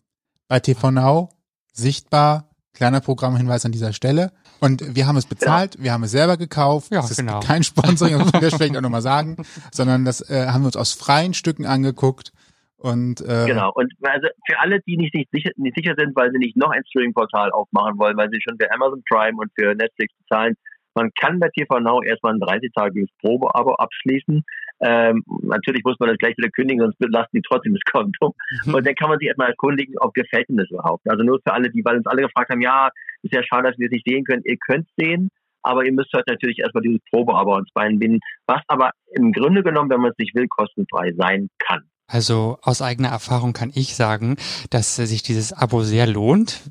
bei TV Now sichtbar, kleiner Programmhinweis an dieser Stelle. Und wir haben es bezahlt, ja. wir haben es selber gekauft. Ja, das ist genau. kein Sponsoring, das muss ich *laughs* vielleicht auch nochmal sagen, sondern das äh, haben wir uns aus freien Stücken angeguckt. Und, äh, genau. Und also für alle, die nicht, nicht, sicher, nicht sicher sind, weil sie nicht noch ein Streaming-Portal aufmachen wollen, weil sie schon für Amazon Prime und für Netflix bezahlen, man kann bei TV Now erstmal ein 30-tagiges Probeabo abschließen. Ähm, natürlich muss man das gleich wieder kündigen, sonst belasten die trotzdem das Konto. Mhm. Und dann kann man sich erstmal erkundigen, ob gefällt Ihnen das überhaupt. Also nur für alle, die, weil uns alle gefragt haben, ja, ist ja schade, dass wir es nicht sehen können. Ihr könnt es sehen, aber ihr müsst halt natürlich erstmal dieses Probeabo ans Bein binden, was aber im Grunde genommen, wenn man es nicht will, kostenfrei sein kann. Also aus eigener Erfahrung kann ich sagen, dass sich dieses Abo sehr lohnt.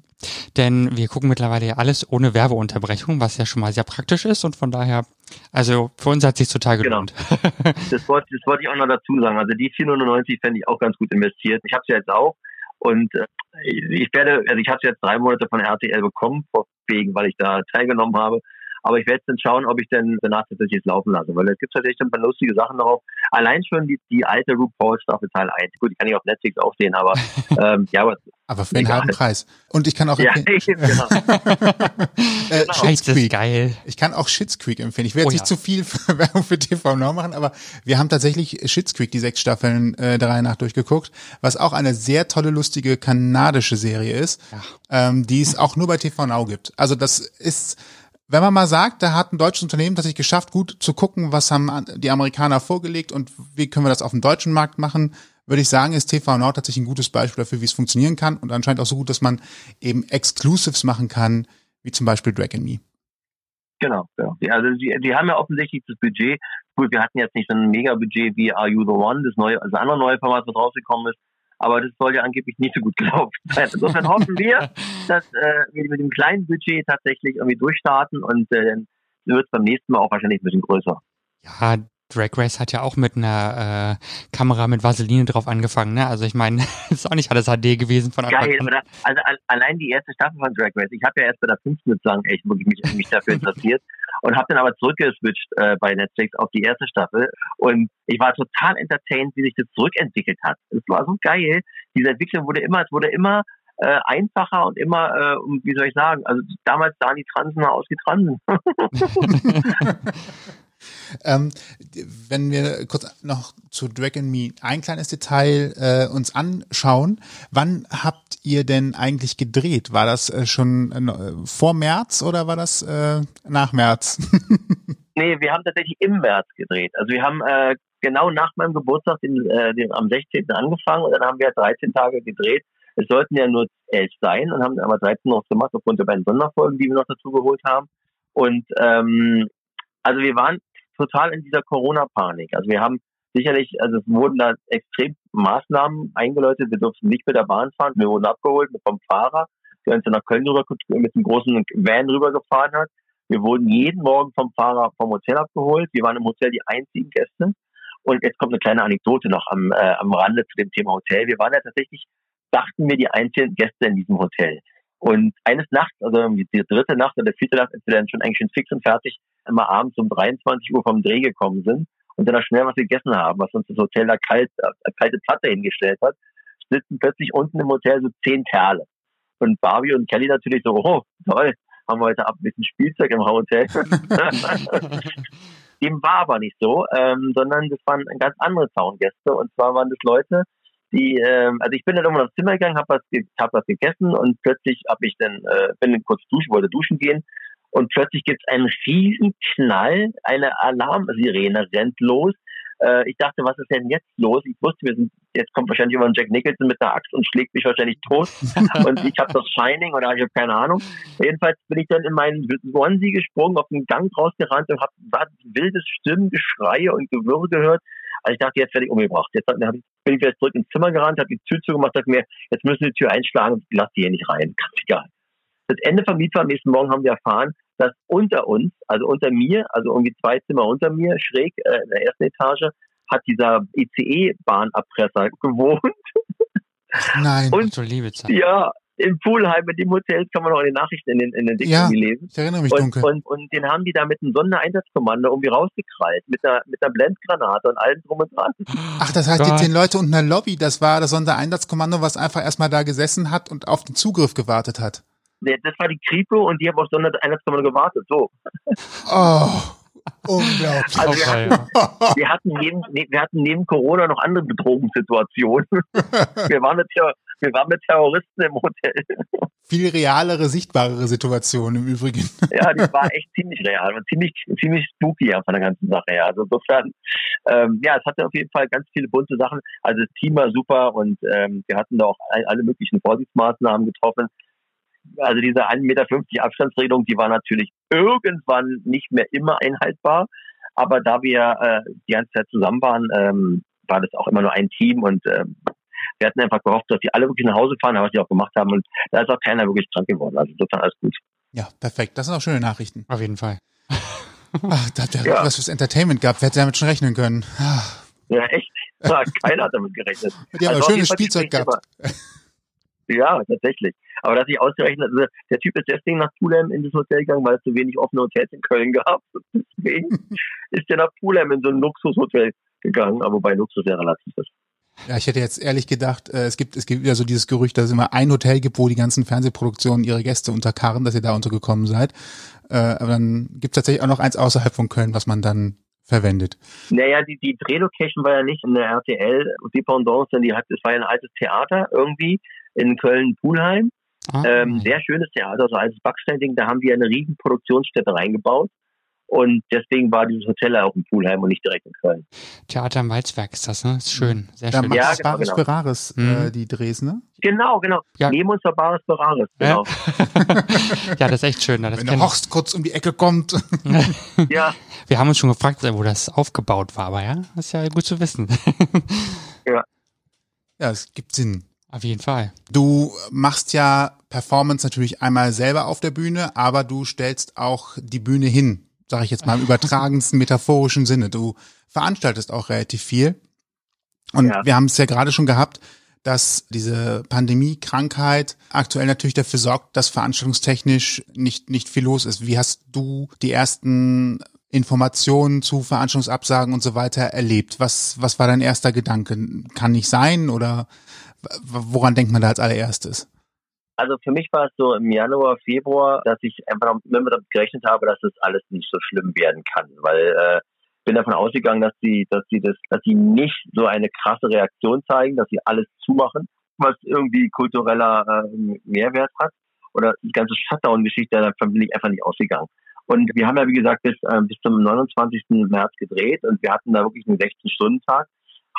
Denn wir gucken mittlerweile ja alles ohne Werbeunterbrechung, was ja schon mal sehr praktisch ist und von daher, also für uns hat sich total genau. gelohnt. Genau. das, wollte, das wollte ich auch noch dazu sagen. Also die 499 fände ich auch ganz gut investiert. Ich habe sie jetzt auch und äh, ich werde, also ich habe jetzt drei Monate von RTL bekommen, wegen, weil ich da teilgenommen habe. Aber ich werde jetzt dann schauen, ob ich denn danach tatsächlich laufen lasse, weil es gibt tatsächlich ein paar lustige Sachen darauf. Allein schon die, die alte RuPaul Staffel Teil 1. Gut, die kann ich auf Netflix auch sehen, aber *laughs* ähm, ja, aber aber für einen halben Preis. Und ich kann auch ja, *laughs* genau. *laughs* äh, genau. Schitt's Creek. geil. Ich kann auch Shits Creek empfehlen. Ich werde oh, ja. nicht zu viel Werbung für TV Now machen, aber wir haben tatsächlich Shits Creek die sechs Staffeln äh, der Reihe nach durchgeguckt, was auch eine sehr tolle, lustige kanadische Serie ist, ja. ähm, die es auch nur bei TV Now gibt. Also das ist wenn man mal sagt, da hat ein deutsches Unternehmen tatsächlich geschafft, gut zu gucken, was haben die Amerikaner vorgelegt und wie können wir das auf dem deutschen Markt machen, würde ich sagen, ist TV Now tatsächlich ein gutes Beispiel dafür, wie es funktionieren kann und anscheinend auch so gut, dass man eben Exclusives machen kann, wie zum Beispiel Drag Me. Genau, genau. Also die, die haben ja offensichtlich das Budget. Gut, wir hatten jetzt nicht so ein Mega-Budget wie Are You the One, das neue, also andere neue Format, was rausgekommen ist. Aber das soll ja angeblich nicht so gut *laughs* gelaufen sein. Insofern hoffen wir, *laughs* dass äh, wir mit dem kleinen Budget tatsächlich irgendwie durchstarten und äh, dann wird es beim nächsten Mal auch wahrscheinlich ein bisschen größer. Ja, Drag Race hat ja auch mit einer äh, Kamera mit Vaseline drauf angefangen, ne? Also ich meine, *laughs* ist auch nicht alles HD gewesen von Anfang Geil, oder? Also allein die erste Staffel von Drag Race. Ich habe ja erst bei der fünften sozusagen echt wirklich mich, mich dafür interessiert und habe dann aber zurückgeswitcht äh, bei Netflix auf die erste Staffel und ich war total entertained, wie sich das zurückentwickelt hat. Es war so geil. Diese Entwicklung wurde immer, es wurde immer äh, einfacher und immer, äh, wie soll ich sagen, also damals sahen die Transen aus wie Transen. *laughs* *laughs* ähm, wenn wir kurz noch zu Drag and Me ein kleines Detail äh, uns anschauen, wann habt ihr denn eigentlich gedreht? War das äh, schon äh, vor März oder war das äh, nach März? *laughs* nee, wir haben tatsächlich im März gedreht. Also wir haben äh, genau nach meinem Geburtstag den, äh, den, am 16. angefangen und dann haben wir 13 Tage gedreht. Es sollten ja nur elf sein und haben aber 13 noch gemacht aufgrund der beiden Sonderfolgen, die wir noch dazu geholt haben. Und ähm, also wir waren total in dieser Corona-Panik. Also wir haben sicherlich, also es wurden da extrem Maßnahmen eingeläutet. Wir durften nicht mit der Bahn fahren. Wir wurden abgeholt vom Fahrer, der uns dann nach Köln rüber mit einem großen Van rübergefahren hat. Wir wurden jeden Morgen vom Fahrer vom Hotel abgeholt. Wir waren im Hotel die einzigen Gäste. Und jetzt kommt eine kleine Anekdote noch am, äh, am Rande zu dem Thema Hotel. Wir waren ja tatsächlich, dachten wir, die einzigen Gäste in diesem Hotel. Und eines Nachts, also die dritte Nacht oder die vierte Nacht, als wir dann schon eigentlich schon fix und fertig immer abends um 23 Uhr vom Dreh gekommen sind und dann schnell was gegessen haben, was uns das Hotel da kalt, äh, kalte Platte hingestellt hat, sitzen plötzlich unten im Hotel so zehn Kerle. Und Barbie und Kelly natürlich so, oh, toll, haben wir heute ab ein bisschen Spielzeug im Hotel. *laughs* Dem war aber nicht so, ähm, sondern das waren ganz andere Zaungäste. Und zwar waren das Leute, die, ähm, also ich bin dann irgendwann aufs Zimmer gegangen, habe was, hab was gegessen und plötzlich habe ich dann, äh, bin dann kurz duschen, wollte duschen gehen und plötzlich gibt es einen riesen Knall, eine Alarmsirene rennt los. Äh, ich dachte, was ist denn jetzt los? Ich wusste, wir sind, jetzt kommt wahrscheinlich jemand Jack Nicholson mit der Axt und schlägt mich wahrscheinlich tot. *laughs* und ich habe das Shining oder ich habe keine Ahnung. Jedenfalls bin ich dann in meinen Onesie gesprungen, auf den Gang rausgerannt und habe wildes Stimmengeschreie und Gewürre gehört. Also ich dachte, jetzt werde ich umgebracht. Jetzt bin ich wieder zurück ins Zimmer gerannt, habe die Tür zugemacht, dachte mir, jetzt müssen die Tür einschlagen, lass die hier nicht rein. Ganz egal. Das Ende vom Lied war, am nächsten Morgen haben wir erfahren, dass unter uns, also unter mir, also irgendwie zwei Zimmer unter mir, schräg äh, in der ersten Etage, hat dieser ICE-Bahnerpresser *laughs* gewohnt. Nein. Und, so liebe Zeit. Ja, im Poolheim, in dem Hotel, kann man auch in den Nachrichten in den, in den Dicken ja, lesen. Ich erinnere mich und, dunkel. Und, und den haben die da mit einem Sondereinsatzkommando irgendwie rausgekrallt, mit einer, mit einer Blendgranate und allem drum und dran. Ach, das heißt, die zehn Leute unten in der Lobby, das war das Sondereinsatzkommando, was einfach erstmal da gesessen hat und auf den Zugriff gewartet hat. Das war die Kripo und die haben auf Sondereinsatzkommando gewartet, so. Oh. Unglaublich. Also wir, hatten, *laughs* wir, hatten neben, wir hatten neben Corona noch andere Bedrohungssituationen. *laughs* Wir waren mit, wir waren mit Terroristen im Hotel. Viel realere, sichtbarere Situation im Übrigen. *laughs* Ja, die war echt ziemlich real und ziemlich, ziemlich spooky von der ganzen Sache her. Also insofern, ähm, ja, es hatte auf jeden Fall ganz viele bunte Sachen. Also das Team war super und ähm, wir hatten da auch alle möglichen Vorsichtsmaßnahmen getroffen also diese 1,50 Meter Abstandsregelung, die war natürlich irgendwann nicht mehr immer einhaltbar. Aber da wir äh, die ganze Zeit zusammen waren, ähm, war das auch immer nur ein Team und ähm, wir hatten einfach gehofft, dass die alle wirklich nach Hause fahren, was die auch gemacht haben und da ist auch keiner wirklich krank geworden. Also insofern alles gut. Ja, perfekt. Das sind auch schöne Nachrichten. Auf jeden Fall. *laughs* Ach, da hat der ja. was fürs Entertainment gehabt. Wer hätte damit schon rechnen können? Ach. Ja, echt. Ja, keiner hat damit gerechnet. *laughs* Die haben also ein schönes Spielzeug gehabt. *laughs* Ja, tatsächlich. Aber dass ich ausgerechnet, also der Typ ist deswegen nach Fulham in das Hotel gegangen, weil es so wenig offene Hotels in Köln gab. *laughs* Deswegen *laughs* ist er nach Fulham in so ein Luxushotel gegangen, aber wobei Luxus ja relativ ist. Ja, ich hätte jetzt ehrlich gedacht, äh, es gibt es gibt wieder so dieses Gerücht, dass es immer ein Hotel gibt, wo die ganzen Fernsehproduktionen ihre Gäste unterkarren, dass ihr da untergekommen seid. Äh, aber dann gibt es tatsächlich auch noch eins außerhalb von Köln, was man dann verwendet. Naja, die, die Drehlocation war ja nicht in der RTL Dependance, denn die hat, es war ja ein altes Theater irgendwie in Köln-Pulheim. Ah. Ähm, sehr schönes Theater, so als Backsteining, da haben wir eine riesen Produktionsstätte reingebaut. Und deswegen war dieses Hotel auch in Pulheim und nicht direkt in Köln. Theater im Walzwerk ist das, ne? Ist schön, sehr da schön. Ja, genau, Bares genau. Berares, äh, mhm. die Drehs, ne? Genau, genau. Ja. Neben uns war Bares Berares, genau. *laughs* ja, das ist echt schön. Das Wenn der Horst kurz um die Ecke kommt. *laughs* ja. Wir haben uns schon gefragt, wo das aufgebaut war, aber ja, das ist ja gut zu wissen. ja. *laughs* Ja, es gibt Sinn. Auf jeden Fall. Du machst ja Performance natürlich einmal selber auf der Bühne, aber du stellst auch die Bühne hin, sage ich jetzt mal im *laughs* übertragensten metaphorischen Sinne. Du veranstaltest auch relativ viel. Und ja. wir haben es ja gerade schon gehabt, dass diese Pandemie-Krankheit aktuell natürlich dafür sorgt, dass veranstaltungstechnisch nicht, nicht viel los ist. Wie hast du die ersten Informationen zu Veranstaltungsabsagen und so weiter erlebt? Was, was war dein erster Gedanke? Kann nicht sein oder woran denkt man da als allererstes? Also für mich war es so im Januar, Februar, dass ich einfach immer damit gerechnet habe, dass das alles nicht so schlimm werden kann, weil äh, bin davon ausgegangen, dass sie, dass sie das, dass sie nicht so eine krasse Reaktion zeigen, dass sie alles zumachen, was irgendwie kultureller äh, Mehrwert hat. Oder die ganze Shutdown-Geschichte, davon bin ich einfach nicht ausgegangen. Und wir haben ja, wie gesagt, bis, äh, bis zum 29. März gedreht und wir hatten da wirklich einen 16-Stunden-Tag,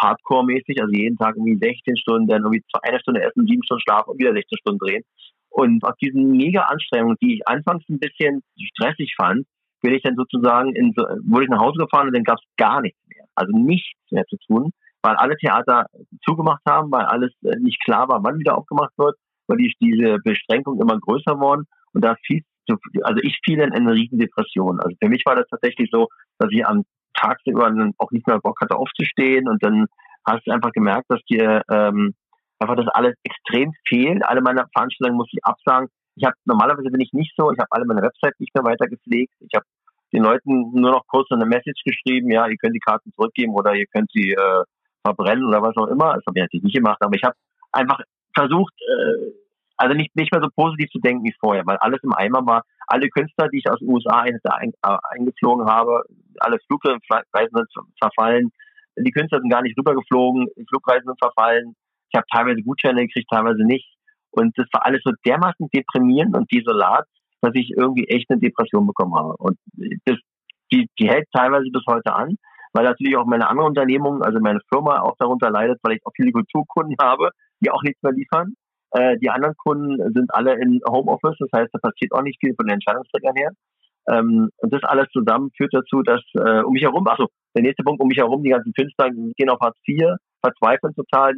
Hardcore-mäßig, also jeden Tag irgendwie 16 Stunden, dann irgendwie eine Stunde essen, sieben Stunden schlafen und wieder 16 Stunden drehen. Und aus diesen mega Anstrengungen, die ich anfangs ein bisschen stressig fand, bin ich dann sozusagen in wurde ich nach Hause gefahren und dann gab es gar nichts mehr. Also nichts mehr zu tun, weil alle Theater zugemacht haben, weil alles äh, nicht klar war, wann wieder aufgemacht wird, weil die, diese Beschränkungen immer größer wurden und da fiel also ich fiel in eine riesen Depression. Also für mich war das tatsächlich so, dass ich am tagsüber dann auch nicht mehr Bock hatte aufzustehen und dann hast du einfach gemerkt, dass dir ähm, einfach das alles extrem fehlt. Alle meine Veranstaltungen muss ich absagen. Ich habe normalerweise bin ich nicht so. Ich habe alle meine Website nicht mehr weiter gepflegt. Ich habe den Leuten nur noch kurz eine Message geschrieben, ja, ihr könnt die Karten zurückgeben oder ihr könnt sie äh, verbrennen oder was auch immer. Das habe ich natürlich nicht gemacht, aber ich habe einfach versucht, äh, also nicht, nicht mehr so positiv zu denken wie vorher, weil alles im Eimer war. Alle Künstler, die ich aus den USA ein, äh, eingeflogen habe, alle Flugreisen sind verfallen. Die Künstler sind gar nicht rübergeflogen, Flugreisen sind verfallen. Ich habe teilweise Gutscheine gekriegt, teilweise nicht. Und das war alles so dermaßen deprimierend und desolat, dass ich irgendwie echt eine Depression bekommen habe. Und das, die, die hält teilweise bis heute an, weil natürlich auch meine andere Unternehmung, also meine Firma auch darunter leidet, weil ich auch viele Kulturkunden habe, die auch nichts mehr liefern. Äh, die anderen Kunden sind alle in Homeoffice, das heißt, da passiert auch nicht viel von den Entscheidungsträgern her. Ähm, und das alles zusammen führt dazu, dass äh, um mich herum, also der nächste Punkt, um mich herum, die ganzen Künstler gehen auf Hartz IV, verzweifeln total,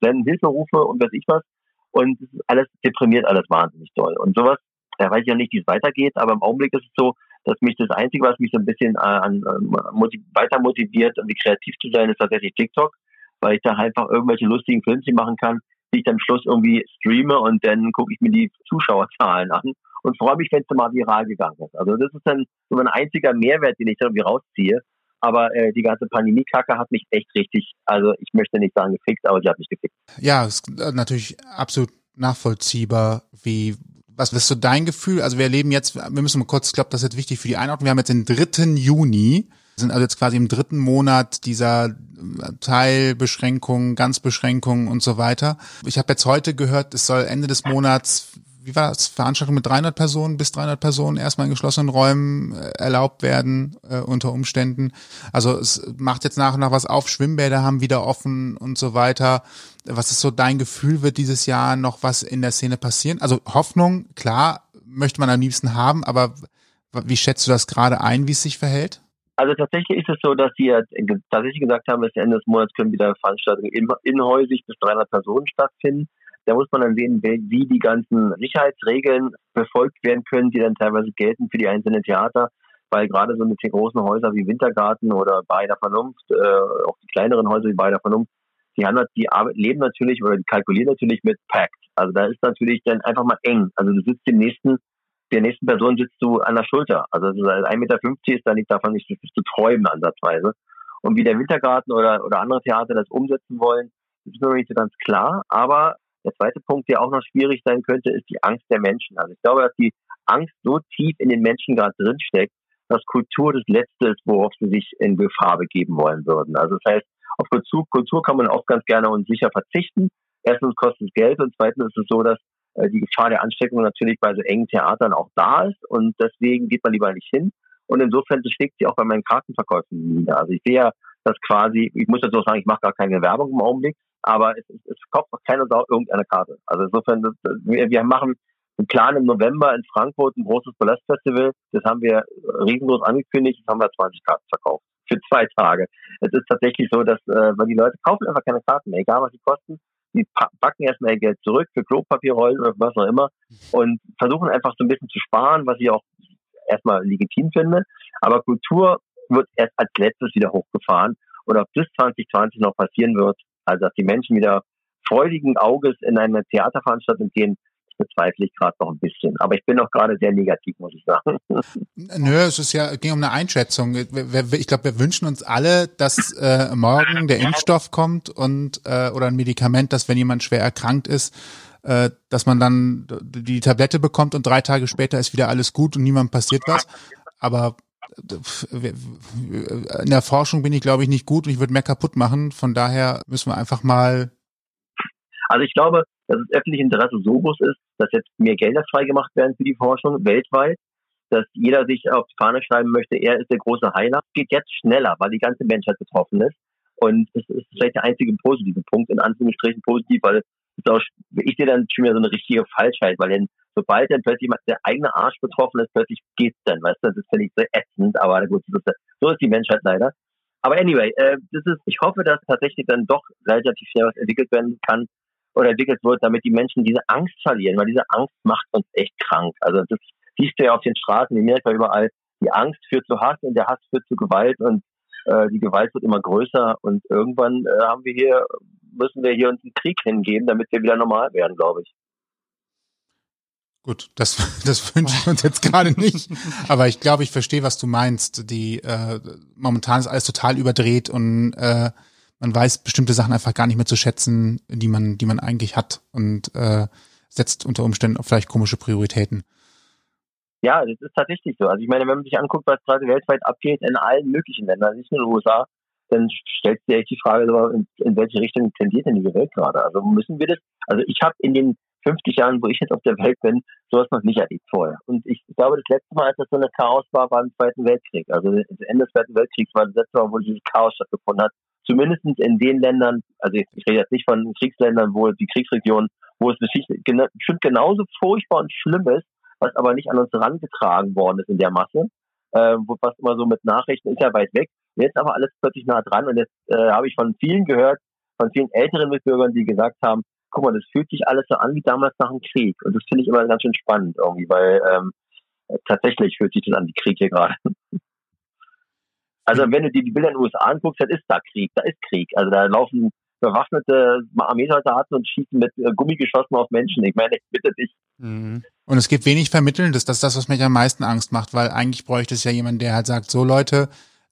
senden Hilferufe und weiß ich was. Und alles deprimiert alles wahnsinnig doll. Und sowas, da weiß ich ja nicht, wie es weitergeht, aber im Augenblick ist es so, dass mich das Einzige, was mich so ein bisschen äh, an, an motiv weiter motiviert, irgendwie kreativ zu sein, ist tatsächlich TikTok, weil ich da einfach irgendwelche lustigen Filmchen machen kann, die ich dann am Schluss irgendwie streame und dann gucke ich mir die Zuschauerzahlen an und freue mich, wenn es mal viral gegangen ist. Also das ist dann so ein einziger Mehrwert, den ich irgendwie rausziehe. Aber äh, die ganze Pandemie-Kacke hat mich echt richtig, also ich möchte nicht sagen gefickt, aber sie hat mich gefickt. Ja, ist natürlich absolut nachvollziehbar, wie was ist so dein Gefühl? Also wir erleben jetzt, wir müssen mal kurz, ich glaube, das ist jetzt wichtig für die Einordnung. Wir haben jetzt den 3. Juni, sind also jetzt quasi im dritten Monat dieser Teilbeschränkungen, Ganzbeschränkungen und so weiter. Ich habe jetzt heute gehört, es soll Ende des Monats wie war das, Veranstaltung mit 300 Personen, bis 300 Personen erstmal in geschlossenen Räumen äh, erlaubt werden äh, unter Umständen. Also es macht jetzt nach und nach was auf, Schwimmbäder haben wieder offen und so weiter. Was ist so dein Gefühl, wird dieses Jahr noch was in der Szene passieren? Also Hoffnung, klar, möchte man am liebsten haben, aber wie schätzt du das gerade ein, wie es sich verhält? Also tatsächlich ist es so, dass sie tatsächlich gesagt haben, bis Ende des Monats können wieder Veranstaltungen inhäusig bis 300 Personen stattfinden. Da muss man dann sehen, wie die ganzen Sicherheitsregeln befolgt werden können, die dann teilweise gelten für die einzelnen Theater. Weil gerade so mit den großen Häusern wie Wintergarten oder Bei der Vernunft, äh, auch die kleineren Häuser wie Bei der Vernunft, die haben die Arbeit, leben natürlich oder die kalkulieren natürlich mit Packed. Also da ist natürlich dann einfach mal eng. Also du sitzt dem nächsten, der nächsten Person sitzt du an der Schulter. Also 1,50 Meter ist da nicht davon nicht zu träumen ansatzweise. Und wie der Wintergarten oder, oder andere Theater das umsetzen wollen, ist mir nicht so ganz klar. Aber der zweite Punkt, der auch noch schwierig sein könnte, ist die Angst der Menschen. Also ich glaube, dass die Angst so tief in den Menschen gerade drinsteckt, dass Kultur das Letzte ist, worauf sie sich in Gefahr begeben wollen würden. Also das heißt, auf Kultur, Kultur kann man auch ganz gerne und sicher verzichten. Erstens kostet es Geld und zweitens ist es so, dass die Gefahr der Ansteckung natürlich bei so engen Theatern auch da ist und deswegen geht man lieber nicht hin. Und insofern schlägt sie auch bei meinen Kartenverkäufen nieder. Also ich sehe ja, dass quasi, ich muss auch sagen, ich mache gar keine Werbung im Augenblick, aber es, es kauft auch keine Sau irgendeine Karte. Also insofern, das, wir, wir machen einen Plan im November in Frankfurt, ein großes Ballastfestival. Das haben wir riesengroß angekündigt, das haben wir 20 Karten verkauft. Für zwei Tage. Es ist tatsächlich so, dass äh, weil die Leute kaufen einfach keine Karten mehr, egal was sie kosten. Die packen erstmal ihr Geld zurück für Klopapierrollen oder was auch immer und versuchen einfach so ein bisschen zu sparen, was ich auch erstmal legitim finde. Aber Kultur wird erst als letztes wieder hochgefahren. Und ob das 2020 noch passieren wird, also dass die Menschen wieder freudigen Auges in eine Theaterveranstaltung gehen, bezweifle ich gerade noch ein bisschen. Aber ich bin noch gerade sehr negativ, muss ich sagen. Nö, es ist ja ging um eine Einschätzung. Ich glaube, wir wünschen uns alle, dass äh, morgen der Impfstoff kommt und äh, oder ein Medikament, dass wenn jemand schwer erkrankt ist, äh, dass man dann die Tablette bekommt und drei Tage später ist wieder alles gut und niemand passiert was. Aber in der Forschung bin ich, glaube ich, nicht gut und ich würde mehr kaputt machen. Von daher müssen wir einfach mal. Also ich glaube, dass das öffentliche Interesse so groß ist, dass jetzt mehr Gelder freigemacht werden für die Forschung weltweit, dass jeder sich auf die Fahne schreiben möchte, er ist der große Heiler. Geht jetzt schneller, weil die ganze Menschheit betroffen ist. Und es ist vielleicht der einzige positive Punkt, in Anführungsstrichen positiv, weil ist auch, ich sehe dann schon wieder so eine richtige Falschheit, weil dann, sobald dann plötzlich der eigene Arsch betroffen ist, plötzlich geht's dann, weißt du, das ist völlig so ätzend, aber gut, so ist die Menschheit leider. Aber anyway, äh, das ist, ich hoffe, dass tatsächlich dann doch relativ schnell was entwickelt werden kann oder entwickelt wird, damit die Menschen diese Angst verlieren, weil diese Angst macht uns echt krank. Also das siehst du ja auf den Straßen in Amerika überall. Die Angst führt zu Hass und der Hass führt zu Gewalt und äh, die Gewalt wird immer größer und irgendwann äh, haben wir hier müssen wir hier uns einen Krieg hingeben, damit wir wieder normal werden, glaube ich. Gut, das, *laughs* das wünschen wir uns jetzt gerade nicht. Aber ich glaube, ich verstehe, was du meinst. Die äh, momentan ist alles total überdreht und äh, man weiß bestimmte Sachen einfach gar nicht mehr zu schätzen, die man, die man eigentlich hat und äh, setzt unter Umständen auch vielleicht komische Prioritäten. Ja, das ist tatsächlich so. Also ich meine, wenn man sich anguckt, was gerade weltweit abgeht, in allen möglichen Ländern, nicht nur in den USA, dann stellt sich echt die Frage, in, in welche Richtung tendiert denn diese Welt gerade? Also müssen wir das, also ich habe in den 50 Jahren, wo ich jetzt auf der Welt bin, sowas noch nicht erlebt vorher. Und ich glaube, das letzte Mal, als das so eine Chaos war, war im Zweiten Weltkrieg. Also das Ende des Zweiten Weltkriegs war das letzte Mal, wo dieses Chaos stattgefunden hat. Zumindest in den Ländern, also ich, rede jetzt nicht von Kriegsländern, wo die Kriegsregion, wo es bestimmt genauso furchtbar und schlimm ist, was aber nicht an uns herangetragen worden ist in der Masse. Äh, was immer so mit Nachrichten ist ja weit weg. Jetzt aber alles plötzlich nah dran und jetzt äh, habe ich von vielen gehört, von vielen älteren Mitbürgern, die gesagt haben, guck mal, das fühlt sich alles so an wie damals nach dem Krieg. Und das finde ich immer ganz schön spannend irgendwie, weil ähm, tatsächlich fühlt sich das an wie Krieg hier gerade. Also wenn du dir die Bilder in den USA anguckst, dann ist da Krieg, da ist Krieg. Also da laufen bewaffnete Armeesoldaten und schießen mit äh, Gummigeschossen auf Menschen. Ich meine, ich bitte dich. Mhm. Und es gibt wenig Vermitteln, das, das ist das, was mich am meisten Angst macht, weil eigentlich bräuchte es ja jemand, der halt sagt, so Leute,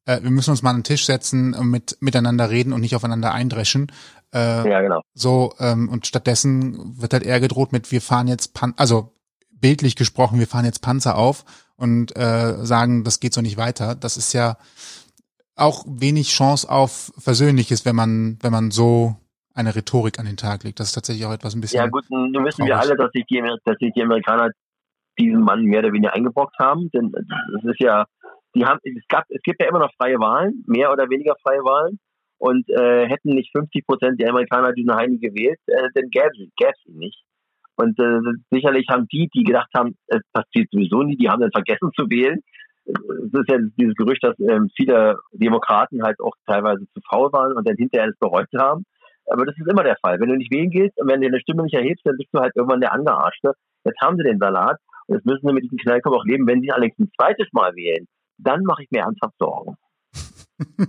äh, wir müssen uns mal an den Tisch setzen und mit, miteinander reden und nicht aufeinander eindreschen. Äh, ja, genau. So, ähm, und stattdessen wird halt eher gedroht mit, wir fahren jetzt Pan also bildlich gesprochen, wir fahren jetzt Panzer auf und äh, sagen, das geht so nicht weiter. Das ist ja auch wenig Chance auf Versöhnliches, wenn man, wenn man so eine Rhetorik an den Tag legt. Das ist tatsächlich auch etwas ein bisschen. Ja gut, nun wissen wir alle, dass sich die, dass sich die Amerikaner diesen Mann mehr oder weniger eingebrockt haben. Denn es ist ja, die haben, es gab, es gibt ja immer noch freie Wahlen, mehr oder weniger freie Wahlen. Und äh, hätten nicht 50 Prozent der Amerikaner diesen Heini gewählt, äh, dann gäbe es ihn nicht. Und äh, sicherlich haben die, die gedacht haben, es passiert sowieso nie, die haben dann vergessen zu wählen. Es ist ja dieses Gerücht, dass ähm, viele Demokraten halt auch teilweise zu faul waren und dann hinterher es bereut haben. Aber das ist immer der Fall. Wenn du nicht wählen gehst und wenn du deine Stimme nicht erhebst, dann bist du halt irgendwann der Angearschte. Jetzt haben sie den Salat und jetzt müssen sie mit diesem Knallkopf auch leben. Wenn sie allerdings ein zweites Mal wählen, dann mache ich mir ernsthaft Sorgen. *laughs*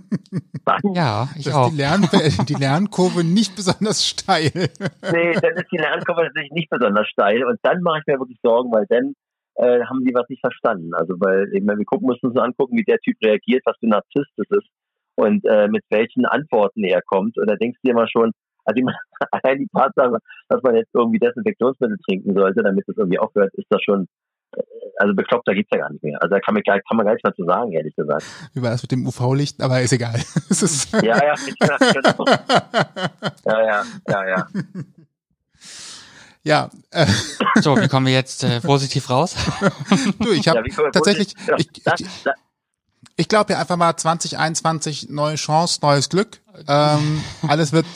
Dann, ja, ich auch. Die, Lern die Lernkurve nicht besonders steil. nee, dann ist die Lernkurve natürlich nicht besonders steil und dann mache ich mir wirklich Sorgen, weil dann äh, haben die was nicht verstanden. Also weil eben, wir gucken müssen uns angucken, wie der Typ reagiert, was für ein Narzisst das ist und äh, mit welchen Antworten er kommt. Und da denkst du dir immer schon, also *laughs* allein die Tatsache, dass man jetzt irgendwie Desinfektionsmittel trinken sollte, damit das irgendwie aufhört, ist das schon äh, also bekloppt, da gibt's ja gar nicht mehr. Also da kann man, gar, kann man gar nichts mehr zu sagen, ehrlich gesagt. Wie war das mit dem UV-Licht? Aber ist egal. *laughs* ist ja, ja, genau. *laughs* ja, ja, ja, ja. Ja. *laughs* Äh. So, wie kommen wir jetzt äh, positiv raus? *laughs* du, ich habe ja, tatsächlich, ich, ich, ich glaube ja einfach mal 2021 neue Chance, neues Glück. Ähm, alles wird,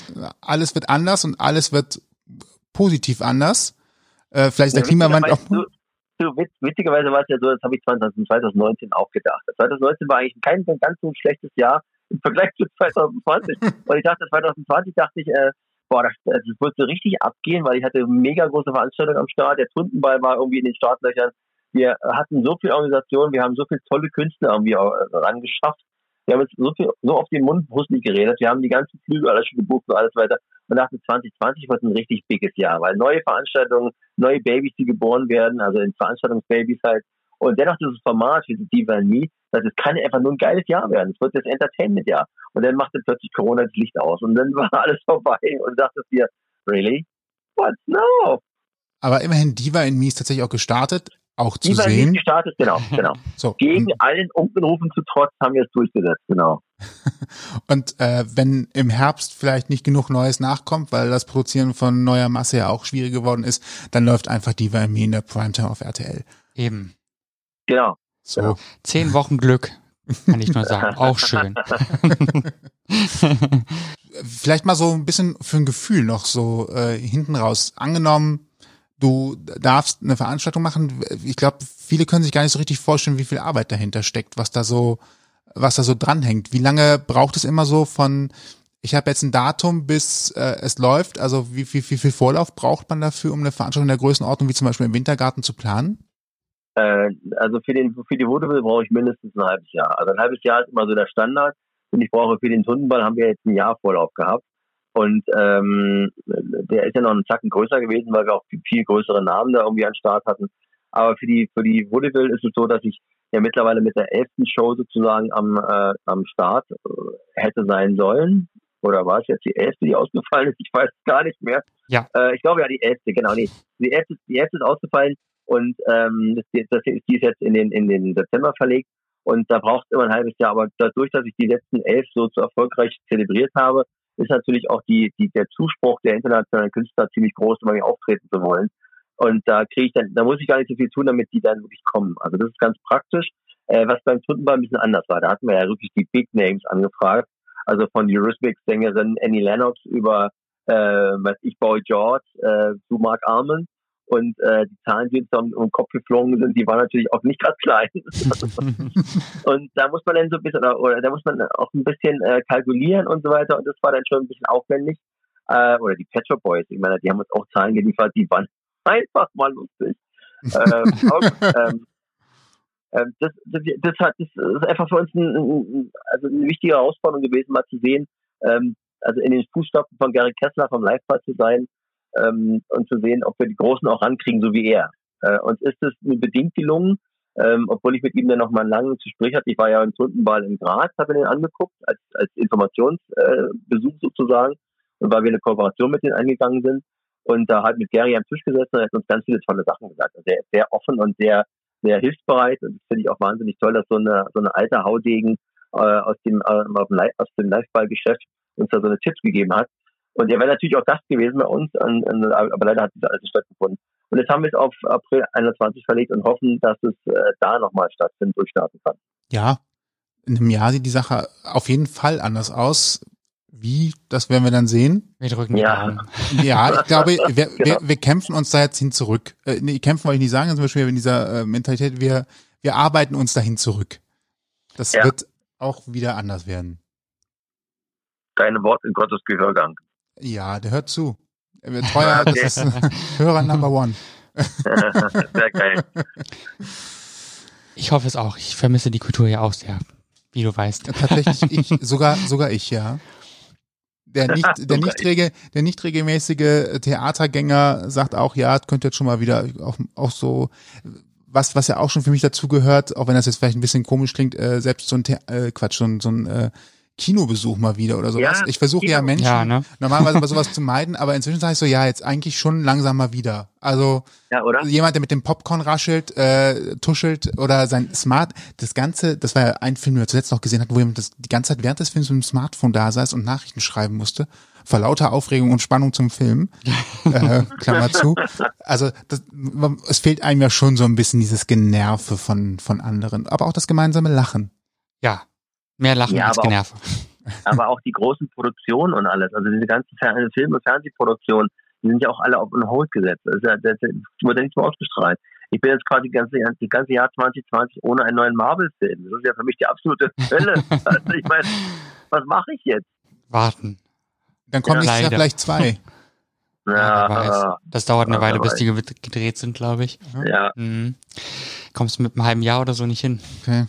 alles wird anders und alles wird positiv anders. Äh, vielleicht ist der Klimawandel auch. Du, du, witzigerweise war es ja so, das habe ich 2019 auch gedacht. 2019 war eigentlich kein ganz so schlechtes Jahr im Vergleich zu 2020. *laughs* und ich dachte, 2020 dachte ich, äh, boah, das, das so richtig abgehen, weil ich hatte mega große Veranstaltungen am Start. Der Tundenball war irgendwie in den Startlöchern. Wir hatten so viel Organisation, wir haben so viele tolle Künstler irgendwie rangeschafft. Wir haben jetzt so viel, so auf den Mund brustlich geredet. Wir haben die ganzen Flüge alles schon gebucht und alles weiter. Und dachte 2020 wird ein richtig biges Jahr, weil neue Veranstaltungen, neue Babys, die geboren werden, also in Veranstaltungsbabys halt. Und dennoch dieses Format wie Diva Me, das kann einfach nur ein geiles Jahr werden. Es wird das Entertainment-Jahr. Und dann machte plötzlich Corona das Licht aus und dann *laughs* war alles vorbei und dachte dir, really? What? No! Aber immerhin Diva in Me ist tatsächlich auch gestartet, auch zu Diva sehen. ist gestartet, genau, *laughs* genau. So. Gegen allen Unkenrufen zu trotz haben wir es durchgesetzt, genau. *laughs* und äh, wenn im Herbst vielleicht nicht genug Neues nachkommt, weil das Produzieren von neuer Masse ja auch schwierig geworden ist, dann läuft einfach Diva in Me in der Primetime auf RTL. Eben. Genau. So. Zehn Wochen Glück, kann ich nur sagen. *laughs* Auch schön. *laughs* Vielleicht mal so ein bisschen für ein Gefühl noch so äh, hinten raus. Angenommen, du darfst eine Veranstaltung machen. Ich glaube, viele können sich gar nicht so richtig vorstellen, wie viel Arbeit dahinter steckt, was da so, was da so dranhängt. Wie lange braucht es immer so von, ich habe jetzt ein Datum, bis äh, es läuft? Also wie, wie, wie viel Vorlauf braucht man dafür, um eine Veranstaltung der Größenordnung wie zum Beispiel im Wintergarten zu planen? Äh, also für den für die Vaudeville brauche ich mindestens ein halbes Jahr. Also ein halbes Jahr ist immer so der Standard. Und ich brauche für den Tundenball haben wir jetzt ein Jahr Vorlauf gehabt. Und ähm, der ist ja noch einen Zacken größer gewesen, weil wir auch viel größere Namen da irgendwie an Start hatten. Aber für die für die Vaudeville ist es so, dass ich ja mittlerweile mit der elften Show sozusagen am äh, am Start äh, hätte sein sollen. Oder war es jetzt die elfte, die ausgefallen ist? Ich weiß gar nicht mehr. Ja. Äh, ich glaube ja die elfte, genau. Nee, die elfte, die elfte ist ausgefallen und ähm, das, das, die ist jetzt in den in den September verlegt. Und da braucht es immer ein halbes Jahr. Aber dadurch, dass ich die letzten elf so zu erfolgreich zelebriert habe, ist natürlich auch die, die, der Zuspruch der internationalen Künstler ziemlich groß, um bei auftreten zu wollen. Und da kriege ich dann, da muss ich gar nicht so viel tun, damit die dann wirklich kommen. Also das ist ganz praktisch. Äh, was beim Tuntenball ein bisschen anders war. Da hatten wir ja wirklich die Big Names angefragt. Also von Eurythmics-Sängerin Annie Lennox über, äh, weiß ich, Boy George, äh, zu Mark Armand. Und äh, die Zahlen, die uns da um den Kopf geflogen sind, die waren natürlich auch nicht gerade klein. *laughs* und da muss man dann so ein bisschen, oder, da muss man auch ein bisschen äh, kalkulieren und so weiter. Und das war dann schon ein bisschen aufwendig. Äh, oder die Pet Shop Boys, ich meine, die haben uns auch Zahlen geliefert, die waren *laughs* einfach mal lustig. ähm, *laughs* auch, ähm, ähm, das, das, das, hat, das ist einfach für uns ein, ein, also eine wichtige Herausforderung gewesen, mal zu sehen, ähm, also in den Fußstapfen von Gary Kessler vom Liveball zu sein ähm, und zu sehen, ob wir die Großen auch rankriegen, so wie er. Äh, uns ist es nur bedingt gelungen, ähm, obwohl ich mit ihm dann noch mal einen langen Gespräch hatte. Ich war ja im Tundenball in Graz, habe ihn angeguckt, als, als Informationsbesuch äh, sozusagen, und weil wir eine Kooperation mit denen eingegangen sind. Und da hat mit Gary am Tisch gesessen und hat uns ganz viele tolle Sachen gesagt. Also der ist sehr offen und sehr, sehr hilfsbereit. Und das finde ich auch wahnsinnig toll, dass so eine, so eine alte Haudegen äh, aus dem, äh, aus dem Liveball-Geschäft uns da so eine Tipps gegeben hat. Und er wäre natürlich auch Gast gewesen bei uns, an, an, aber leider hat diese alles stattgefunden. Und jetzt haben wir es auf April 21 verlegt und hoffen, dass es äh, da nochmal stattfindet, durchstarten kann. Ja, in einem Jahr sieht die Sache auf jeden Fall anders aus. Wie, das werden wir dann sehen. Wir drücken die Ja. Daumen. *laughs* Ja, ich glaube, *laughs* wir, wir, Genau. wir kämpfen uns da jetzt hin zurück. Äh, nee, kämpfen wollte ich nicht sagen, zum Beispiel in dieser äh, Mentalität, wir, wir arbeiten uns dahin zurück. Das Ja. wird auch wieder anders werden. Deine Wort in Gottes Gehörgang. Ja, der hört zu. Er wird *laughs* treuer, das Okay. ist äh, *laughs* Hörer Number One. *laughs* Sehr geil. Ich hoffe es auch. Ich vermisse die Kultur ja auch sehr, wie du weißt. Tatsächlich ich, sogar, sogar ich, ja. Der nicht, der nicht, rege, der nicht regelmäßige Theatergänger sagt auch, ja, könnte jetzt schon mal wieder auch, auch so, was, was ja auch schon für mich dazugehört, auch wenn das jetzt vielleicht ein bisschen komisch klingt, äh, selbst so ein, The äh, Quatsch, so ein, so ein äh, Kinobesuch mal wieder oder sowas. Ja, ich versuche ja. Menschen Ja, ne? normalerweise bei *laughs* sowas zu meiden, aber inzwischen sage ich so, ja, jetzt eigentlich schon langsam mal wieder. Also Ja, oder? jemand, der mit dem Popcorn raschelt, äh, tuschelt oder sein Smart, das Ganze, das war ja ein Film, den wir zuletzt noch gesehen hatten, wo jemand das die ganze Zeit während des Films mit dem Smartphone da saß und Nachrichten schreiben musste, vor lauter Aufregung und Spannung zum Film, *laughs* äh, Klammer zu. Also das, es fehlt einem ja schon so ein bisschen dieses Generve von, von anderen, aber auch das gemeinsame Lachen. Ja. Mehr Lachen Ja, als aber auch- Generve. *laughs* aber auch die großen Produktionen und alles, also diese ganzen Fer Film- und Fernsehproduktionen, die sind ja auch alle auf on hold gesetzt. Das, ist ja, das, das wurde nicht mehr ausgestrahlt. Ich bin jetzt quasi die ganze, die ganze Jahr 2020 ohne einen neuen Marvel-Film. Das ist ja für mich die absolute Hölle. *laughs* Also ich meine, was mache ich jetzt? Warten. Dann kommen Ja, nächstes vielleicht zwei. *laughs* Ja. Ja, Das dauert eine Ja, Weile, bis die ge- gedreht sind, glaube ich. ja, Mhm. Kommst du mit einem halben Jahr oder so nicht hin. Okay.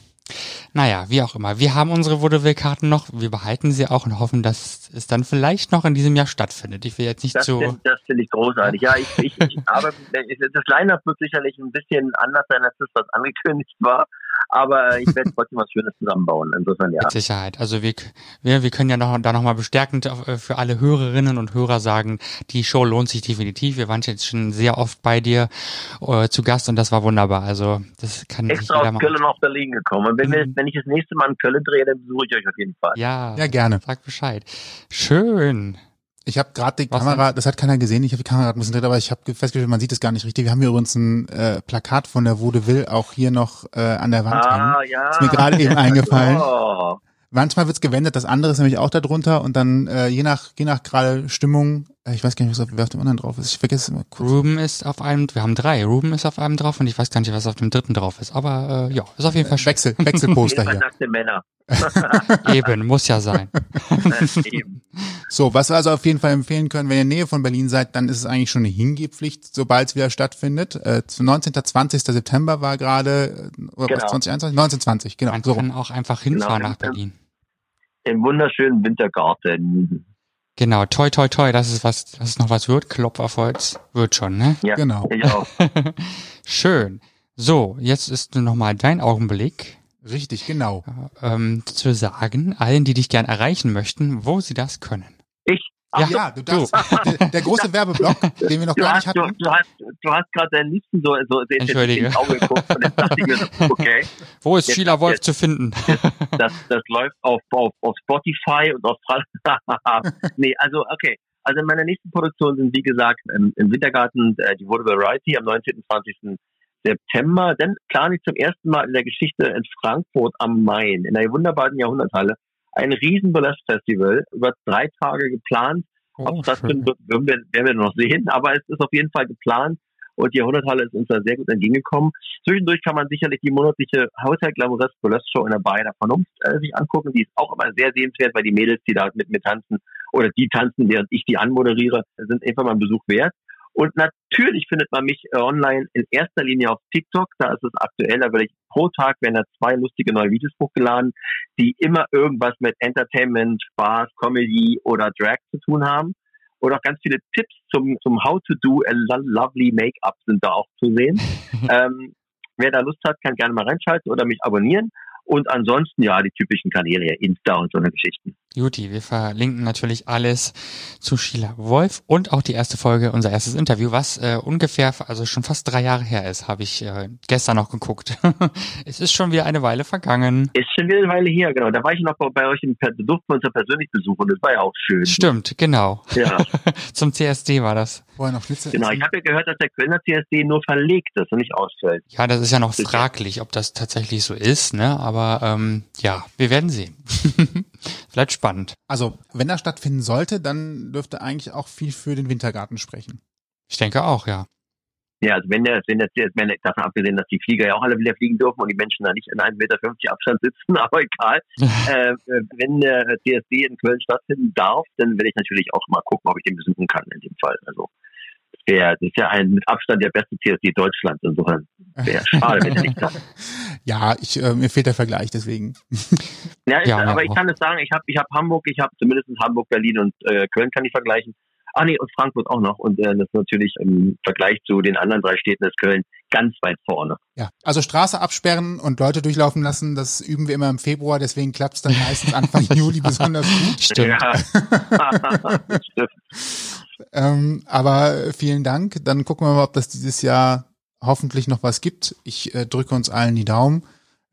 Naja, wie auch immer. Wir haben unsere Vaudeville-Karten noch. Wir behalten sie auch und hoffen, dass es dann vielleicht noch in diesem Jahr stattfindet. Ich will jetzt nicht Das, so. find- das finde ich großartig. Ja, ich, ich, ich *laughs* aber das Line-Up wird sicherlich ein bisschen anders sein, als das, was angekündigt war. Aber ich werde trotzdem was Schönes zusammenbauen. Insofern ja. Mit Sicherheit. Also wir, wir, wir können ja noch, da nochmal bestärkend äh, für alle Hörerinnen und Hörer sagen, die Show lohnt sich definitiv. Wir waren jetzt schon sehr oft bei dir äh, zu Gast und das war wunderbar. Also das kann sich Extra jeder aus. Köln nach Berlin gekommen. Und wenn, wir, Mhm. wenn ich das nächste Mal in Köln drehe, dann besuche ich euch auf jeden Fall. Ja, Ja, gerne. sag Bescheid. Schön. Ich habe gerade die Was Kamera, das hat keiner gesehen, ich habe die Kamera gerade ein bisschen drin, aber ich habe festgestellt, man sieht es gar nicht richtig. Wir haben hier übrigens ein äh, Plakat von der Vaudeville auch hier noch äh, an der Wand hängen. Ah, ja. Ist mir gerade eben *laughs* eingefallen. Oh. Manchmal wird's gewendet, das andere ist nämlich auch da drunter und dann äh, je nach je nach gerade Stimmung, ich weiß gar nicht, was auf, wer auf dem anderen drauf ist. Ich vergesse es immer kurz. Ruben ist auf einem, wir haben drei. Ruben ist auf einem drauf und ich weiß gar nicht, was auf dem dritten drauf ist. Aber äh, ja, ist auf jeden Fall schön. Wechsel, Wechselposter hier. nackte Männer. *laughs* Eben, muss ja sein. *laughs* Eben. So, was wir also auf jeden Fall empfehlen können, wenn ihr in der Nähe von Berlin seid, dann ist es eigentlich schon eine Hingehpflicht, sobald es wieder stattfindet. Äh, zu 19. 20. September war gerade, äh, oder Genau. was, 2021? 1920, genau. Man So rum. kann auch einfach hinfahren Genau. nach Berlin. Im wunderschönen Wintergarten. Genau, toi toi toi, das ist was, das ist noch was wird. Klopf auf Holz wird schon, ne? Ja, Genau. ich auch. *laughs* Schön. So, jetzt ist noch mal dein Augenblick, Richtig, genau. ähm, zu sagen, allen, die dich gern erreichen möchten, wo sie das können. Ich. Ja. Ja, du darfst, der, der große *laughs* Werbeblock, den wir noch Du gar hast, nicht du, hatten. du hast, du hast gerade deinen Liebsten so, so, so Entschuldige. ins Auge geguckt und jetzt dachte ich mir, so, *laughs* okay, Wo ist Jetzt- Sheila Wolf jetzt- zu finden? das, das läuft auf, auf, auf Spotify und auf *laughs* Nee, also okay. Also meine nächsten Produktionen sind wie gesagt im, im Wintergarten äh, die Vaudeville Variety am 19. und 20. September. Dann plane ich zum ersten Mal in der Geschichte in Frankfurt am Main, in der wunderbaren Jahrhunderthalle, ein riesen Burlesque-Festival, über drei Tage geplant. Ob Oh, schön. wird, werden wir, werden wir noch sehen, aber es ist auf jeden Fall geplant und die Jahrhunderthalle ist uns da sehr gut entgegengekommen. Zwischendurch kann man sicherlich die monatliche Hotel Glamorous Burlesque Show in der Bayer der Vernunft äh, sich angucken. Die ist auch immer sehr sehenswert, weil die Mädels, die da mit mir tanzen oder die tanzen, während ich die anmoderiere, sind einfach mal ein Besuch wert. Und natürlich findet man mich äh, online in erster Linie auf TikTok. Da ist es aktuell, da werde ich pro Tag werden da zwei lustige neue Videos hochgeladen, die immer irgendwas mit Entertainment, Spaß, Comedy oder Drag zu tun haben. Und auch ganz viele Tipps zum, zum How to do a lo- lovely Make-up sind da auch zu sehen. *laughs* ähm, wer da Lust hat, kann gerne mal reinschalten oder mich abonnieren. Und ansonsten, ja, die typischen Kanäle, ja, Insta und so eine Geschichten. Juti, wir verlinken natürlich alles zu Sheila Wolf und auch die erste Folge, unser erstes Interview, was äh, ungefähr, also schon fast drei Jahre her ist, habe ich äh, gestern noch geguckt. *laughs* es ist schon wieder eine Weile vergangen. Ist schon wieder eine Weile her, genau. Da war ich noch bei, bei euch im durften wir uns ja persönlich besuchen. Das war ja auch schön. Stimmt, genau. Ja, *laughs* Zum CSD war das. Vorher noch Schnitzel genau. Ich habe ja gehört, dass der Kölner CSD nur verlegt ist und nicht ausfällt. Ja, das ist ja noch fraglich, ob das tatsächlich so ist, ne? Aber ähm, ja, wir werden sehen. *laughs* Vielleicht spannend. Also, wenn er stattfinden sollte, dann dürfte eigentlich auch viel für den Wintergarten sprechen. Ich denke auch, ja. Ja, also wenn der, wenn der, wenn der, davon abgesehen, dass die Flieger ja auch alle wieder fliegen dürfen und die Menschen da nicht in 1,50 Meter Abstand sitzen, *laughs* aber egal. *laughs* äh, äh, wenn der CSD in Köln stattfinden darf, dann werde ich natürlich auch mal gucken, ob ich den besuchen kann in dem Fall. Also das, wär, das ist ja ein mit Abstand der beste CSD Deutschlands. Insofern wäre schade, wenn er nicht kann. *laughs* Ja, ich, äh, mir fehlt der Vergleich, deswegen. *laughs* Ja, ist, Ja, aber ja. ich kann es sagen, ich habe ich hab Hamburg, ich habe zumindest Hamburg, Berlin und äh, Köln kann ich vergleichen. Ah nee, und Frankfurt auch noch. Und äh, das ist natürlich im Vergleich zu den anderen drei Städten ist Köln ganz weit vorne. Ja, also Straße absperren und Leute durchlaufen lassen, das üben wir immer im Februar, deswegen klappt es dann meistens Anfang *laughs* Juli besonders gut. Stimmt. Ja. Stimmt. Ähm, aber vielen Dank. Dann gucken wir mal, ob das dieses Jahr hoffentlich noch was gibt. Ich äh, drücke uns allen die Daumen.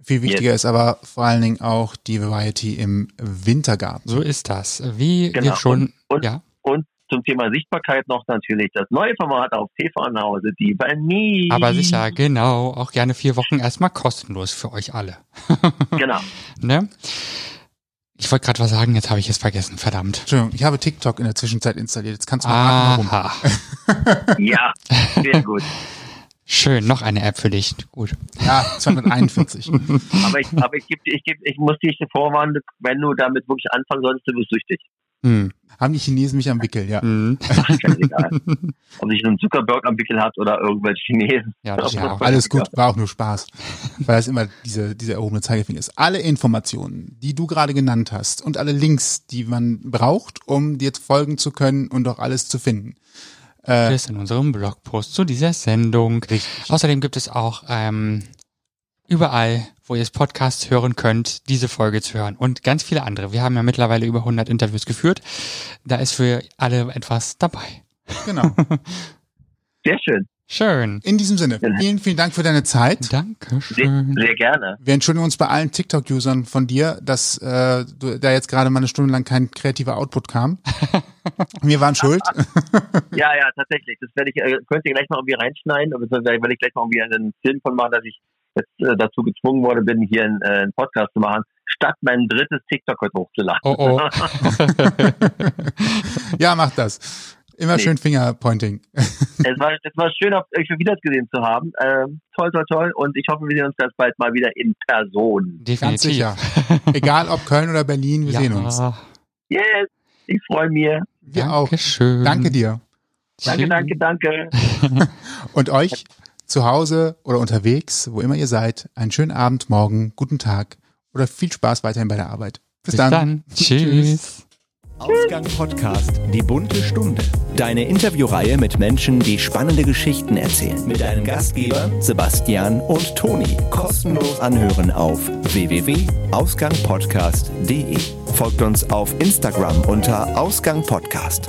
Viel wichtiger ist aber vor allen Dingen auch die Variety im Wintergarten. So ist das. Wie Genau. wir schon, Und- ja. Und zum Thema Sichtbarkeit noch natürlich das neue Format auf TV nach Hause, die bei mir. Aber sicher, genau. Auch gerne vier Wochen erstmal kostenlos für euch alle. *laughs* Genau. Ne? Ich wollte gerade was sagen, jetzt habe ich es vergessen, verdammt. Entschuldigung, ich habe TikTok in der Zwischenzeit installiert. Jetzt kannst du mal raten, warum. Aha. *laughs* Ja, sehr gut. Schön, noch eine App für dich. Gut. Ja, 241. Aber ich, aber ich, geb, dir- ich, geb, ich muss dich vorwarnen, wenn du damit wirklich anfangen solltest, du wirst süchtig. Hm. Haben die Chinesen mich am Wickel, ja. Mhm. *laughs* Scheißegal. Ob sich ein Zuckerberg am Wickel hat oder irgendwelche Chinesen. Ja, das Ja, stimmt. alles gut, war auch nur Spaß. Weil das immer diese, diese erhobene Zeigefinger ist. Alle Informationen, die du gerade genannt hast und alle Links, die man braucht, um dir folgen zu können und auch alles zu finden. Das ist in unserem Blogpost zu dieser Sendung. Richtig. Außerdem gibt es auch ähm, überall, wo ihr es Podcasts hören könnt, diese Folge zu hören und ganz viele andere. Wir haben ja mittlerweile über 100 Interviews geführt. Da ist für alle etwas dabei. Genau. *laughs* Sehr schön. Schön. In diesem Sinne, vielen, vielen Dank für deine Zeit. Sehr, Dankeschön. sehr gerne. Wir entschuldigen uns bei allen TikTok-Usern von dir, dass äh, du, da jetzt gerade mal eine Stunde lang kein kreativer Output kam. *laughs* Wir waren schuld. Ja, ja, tatsächlich. Das werde ich, äh, könnt ihr gleich mal irgendwie reinschneiden, beziehungsweise werde ich gleich mal irgendwie einen Film von machen, dass ich jetzt äh, dazu gezwungen worden bin, hier einen, äh, einen Podcast zu machen, statt mein drittes TikTok heute hochzuladen. Oh oh. *laughs* ja, mach das. Immer Nee. schön Fingerpointing. *laughs* es, war, es war schön, auf euch wieder gesehen zu haben. Ähm, toll, toll, toll. Und ich hoffe, wir sehen uns ganz bald mal wieder in Person. Ganz Definitiv. sicher. Egal ob Köln oder Berlin, wir ja. sehen uns. Yes, ich freue mich. Wir auch. Dankeschön. Danke dir. Danke, danke, danke. *laughs* Und euch zu Hause oder unterwegs, wo immer ihr seid, einen schönen Abend, morgen, guten Tag oder viel Spaß weiterhin bei der Arbeit. Bis, Bis dann. *laughs* Tschüss. Ausgang Podcast Die bunte Stunde. Deine Interviewreihe mit Menschen, die spannende Geschichten erzählen. Mit deinen Gastgebern Sebastian und Toni. Kostenlos anhören auf www.ausgangpodcast.de. Folgt uns auf Instagram unter Ausgang Podcast.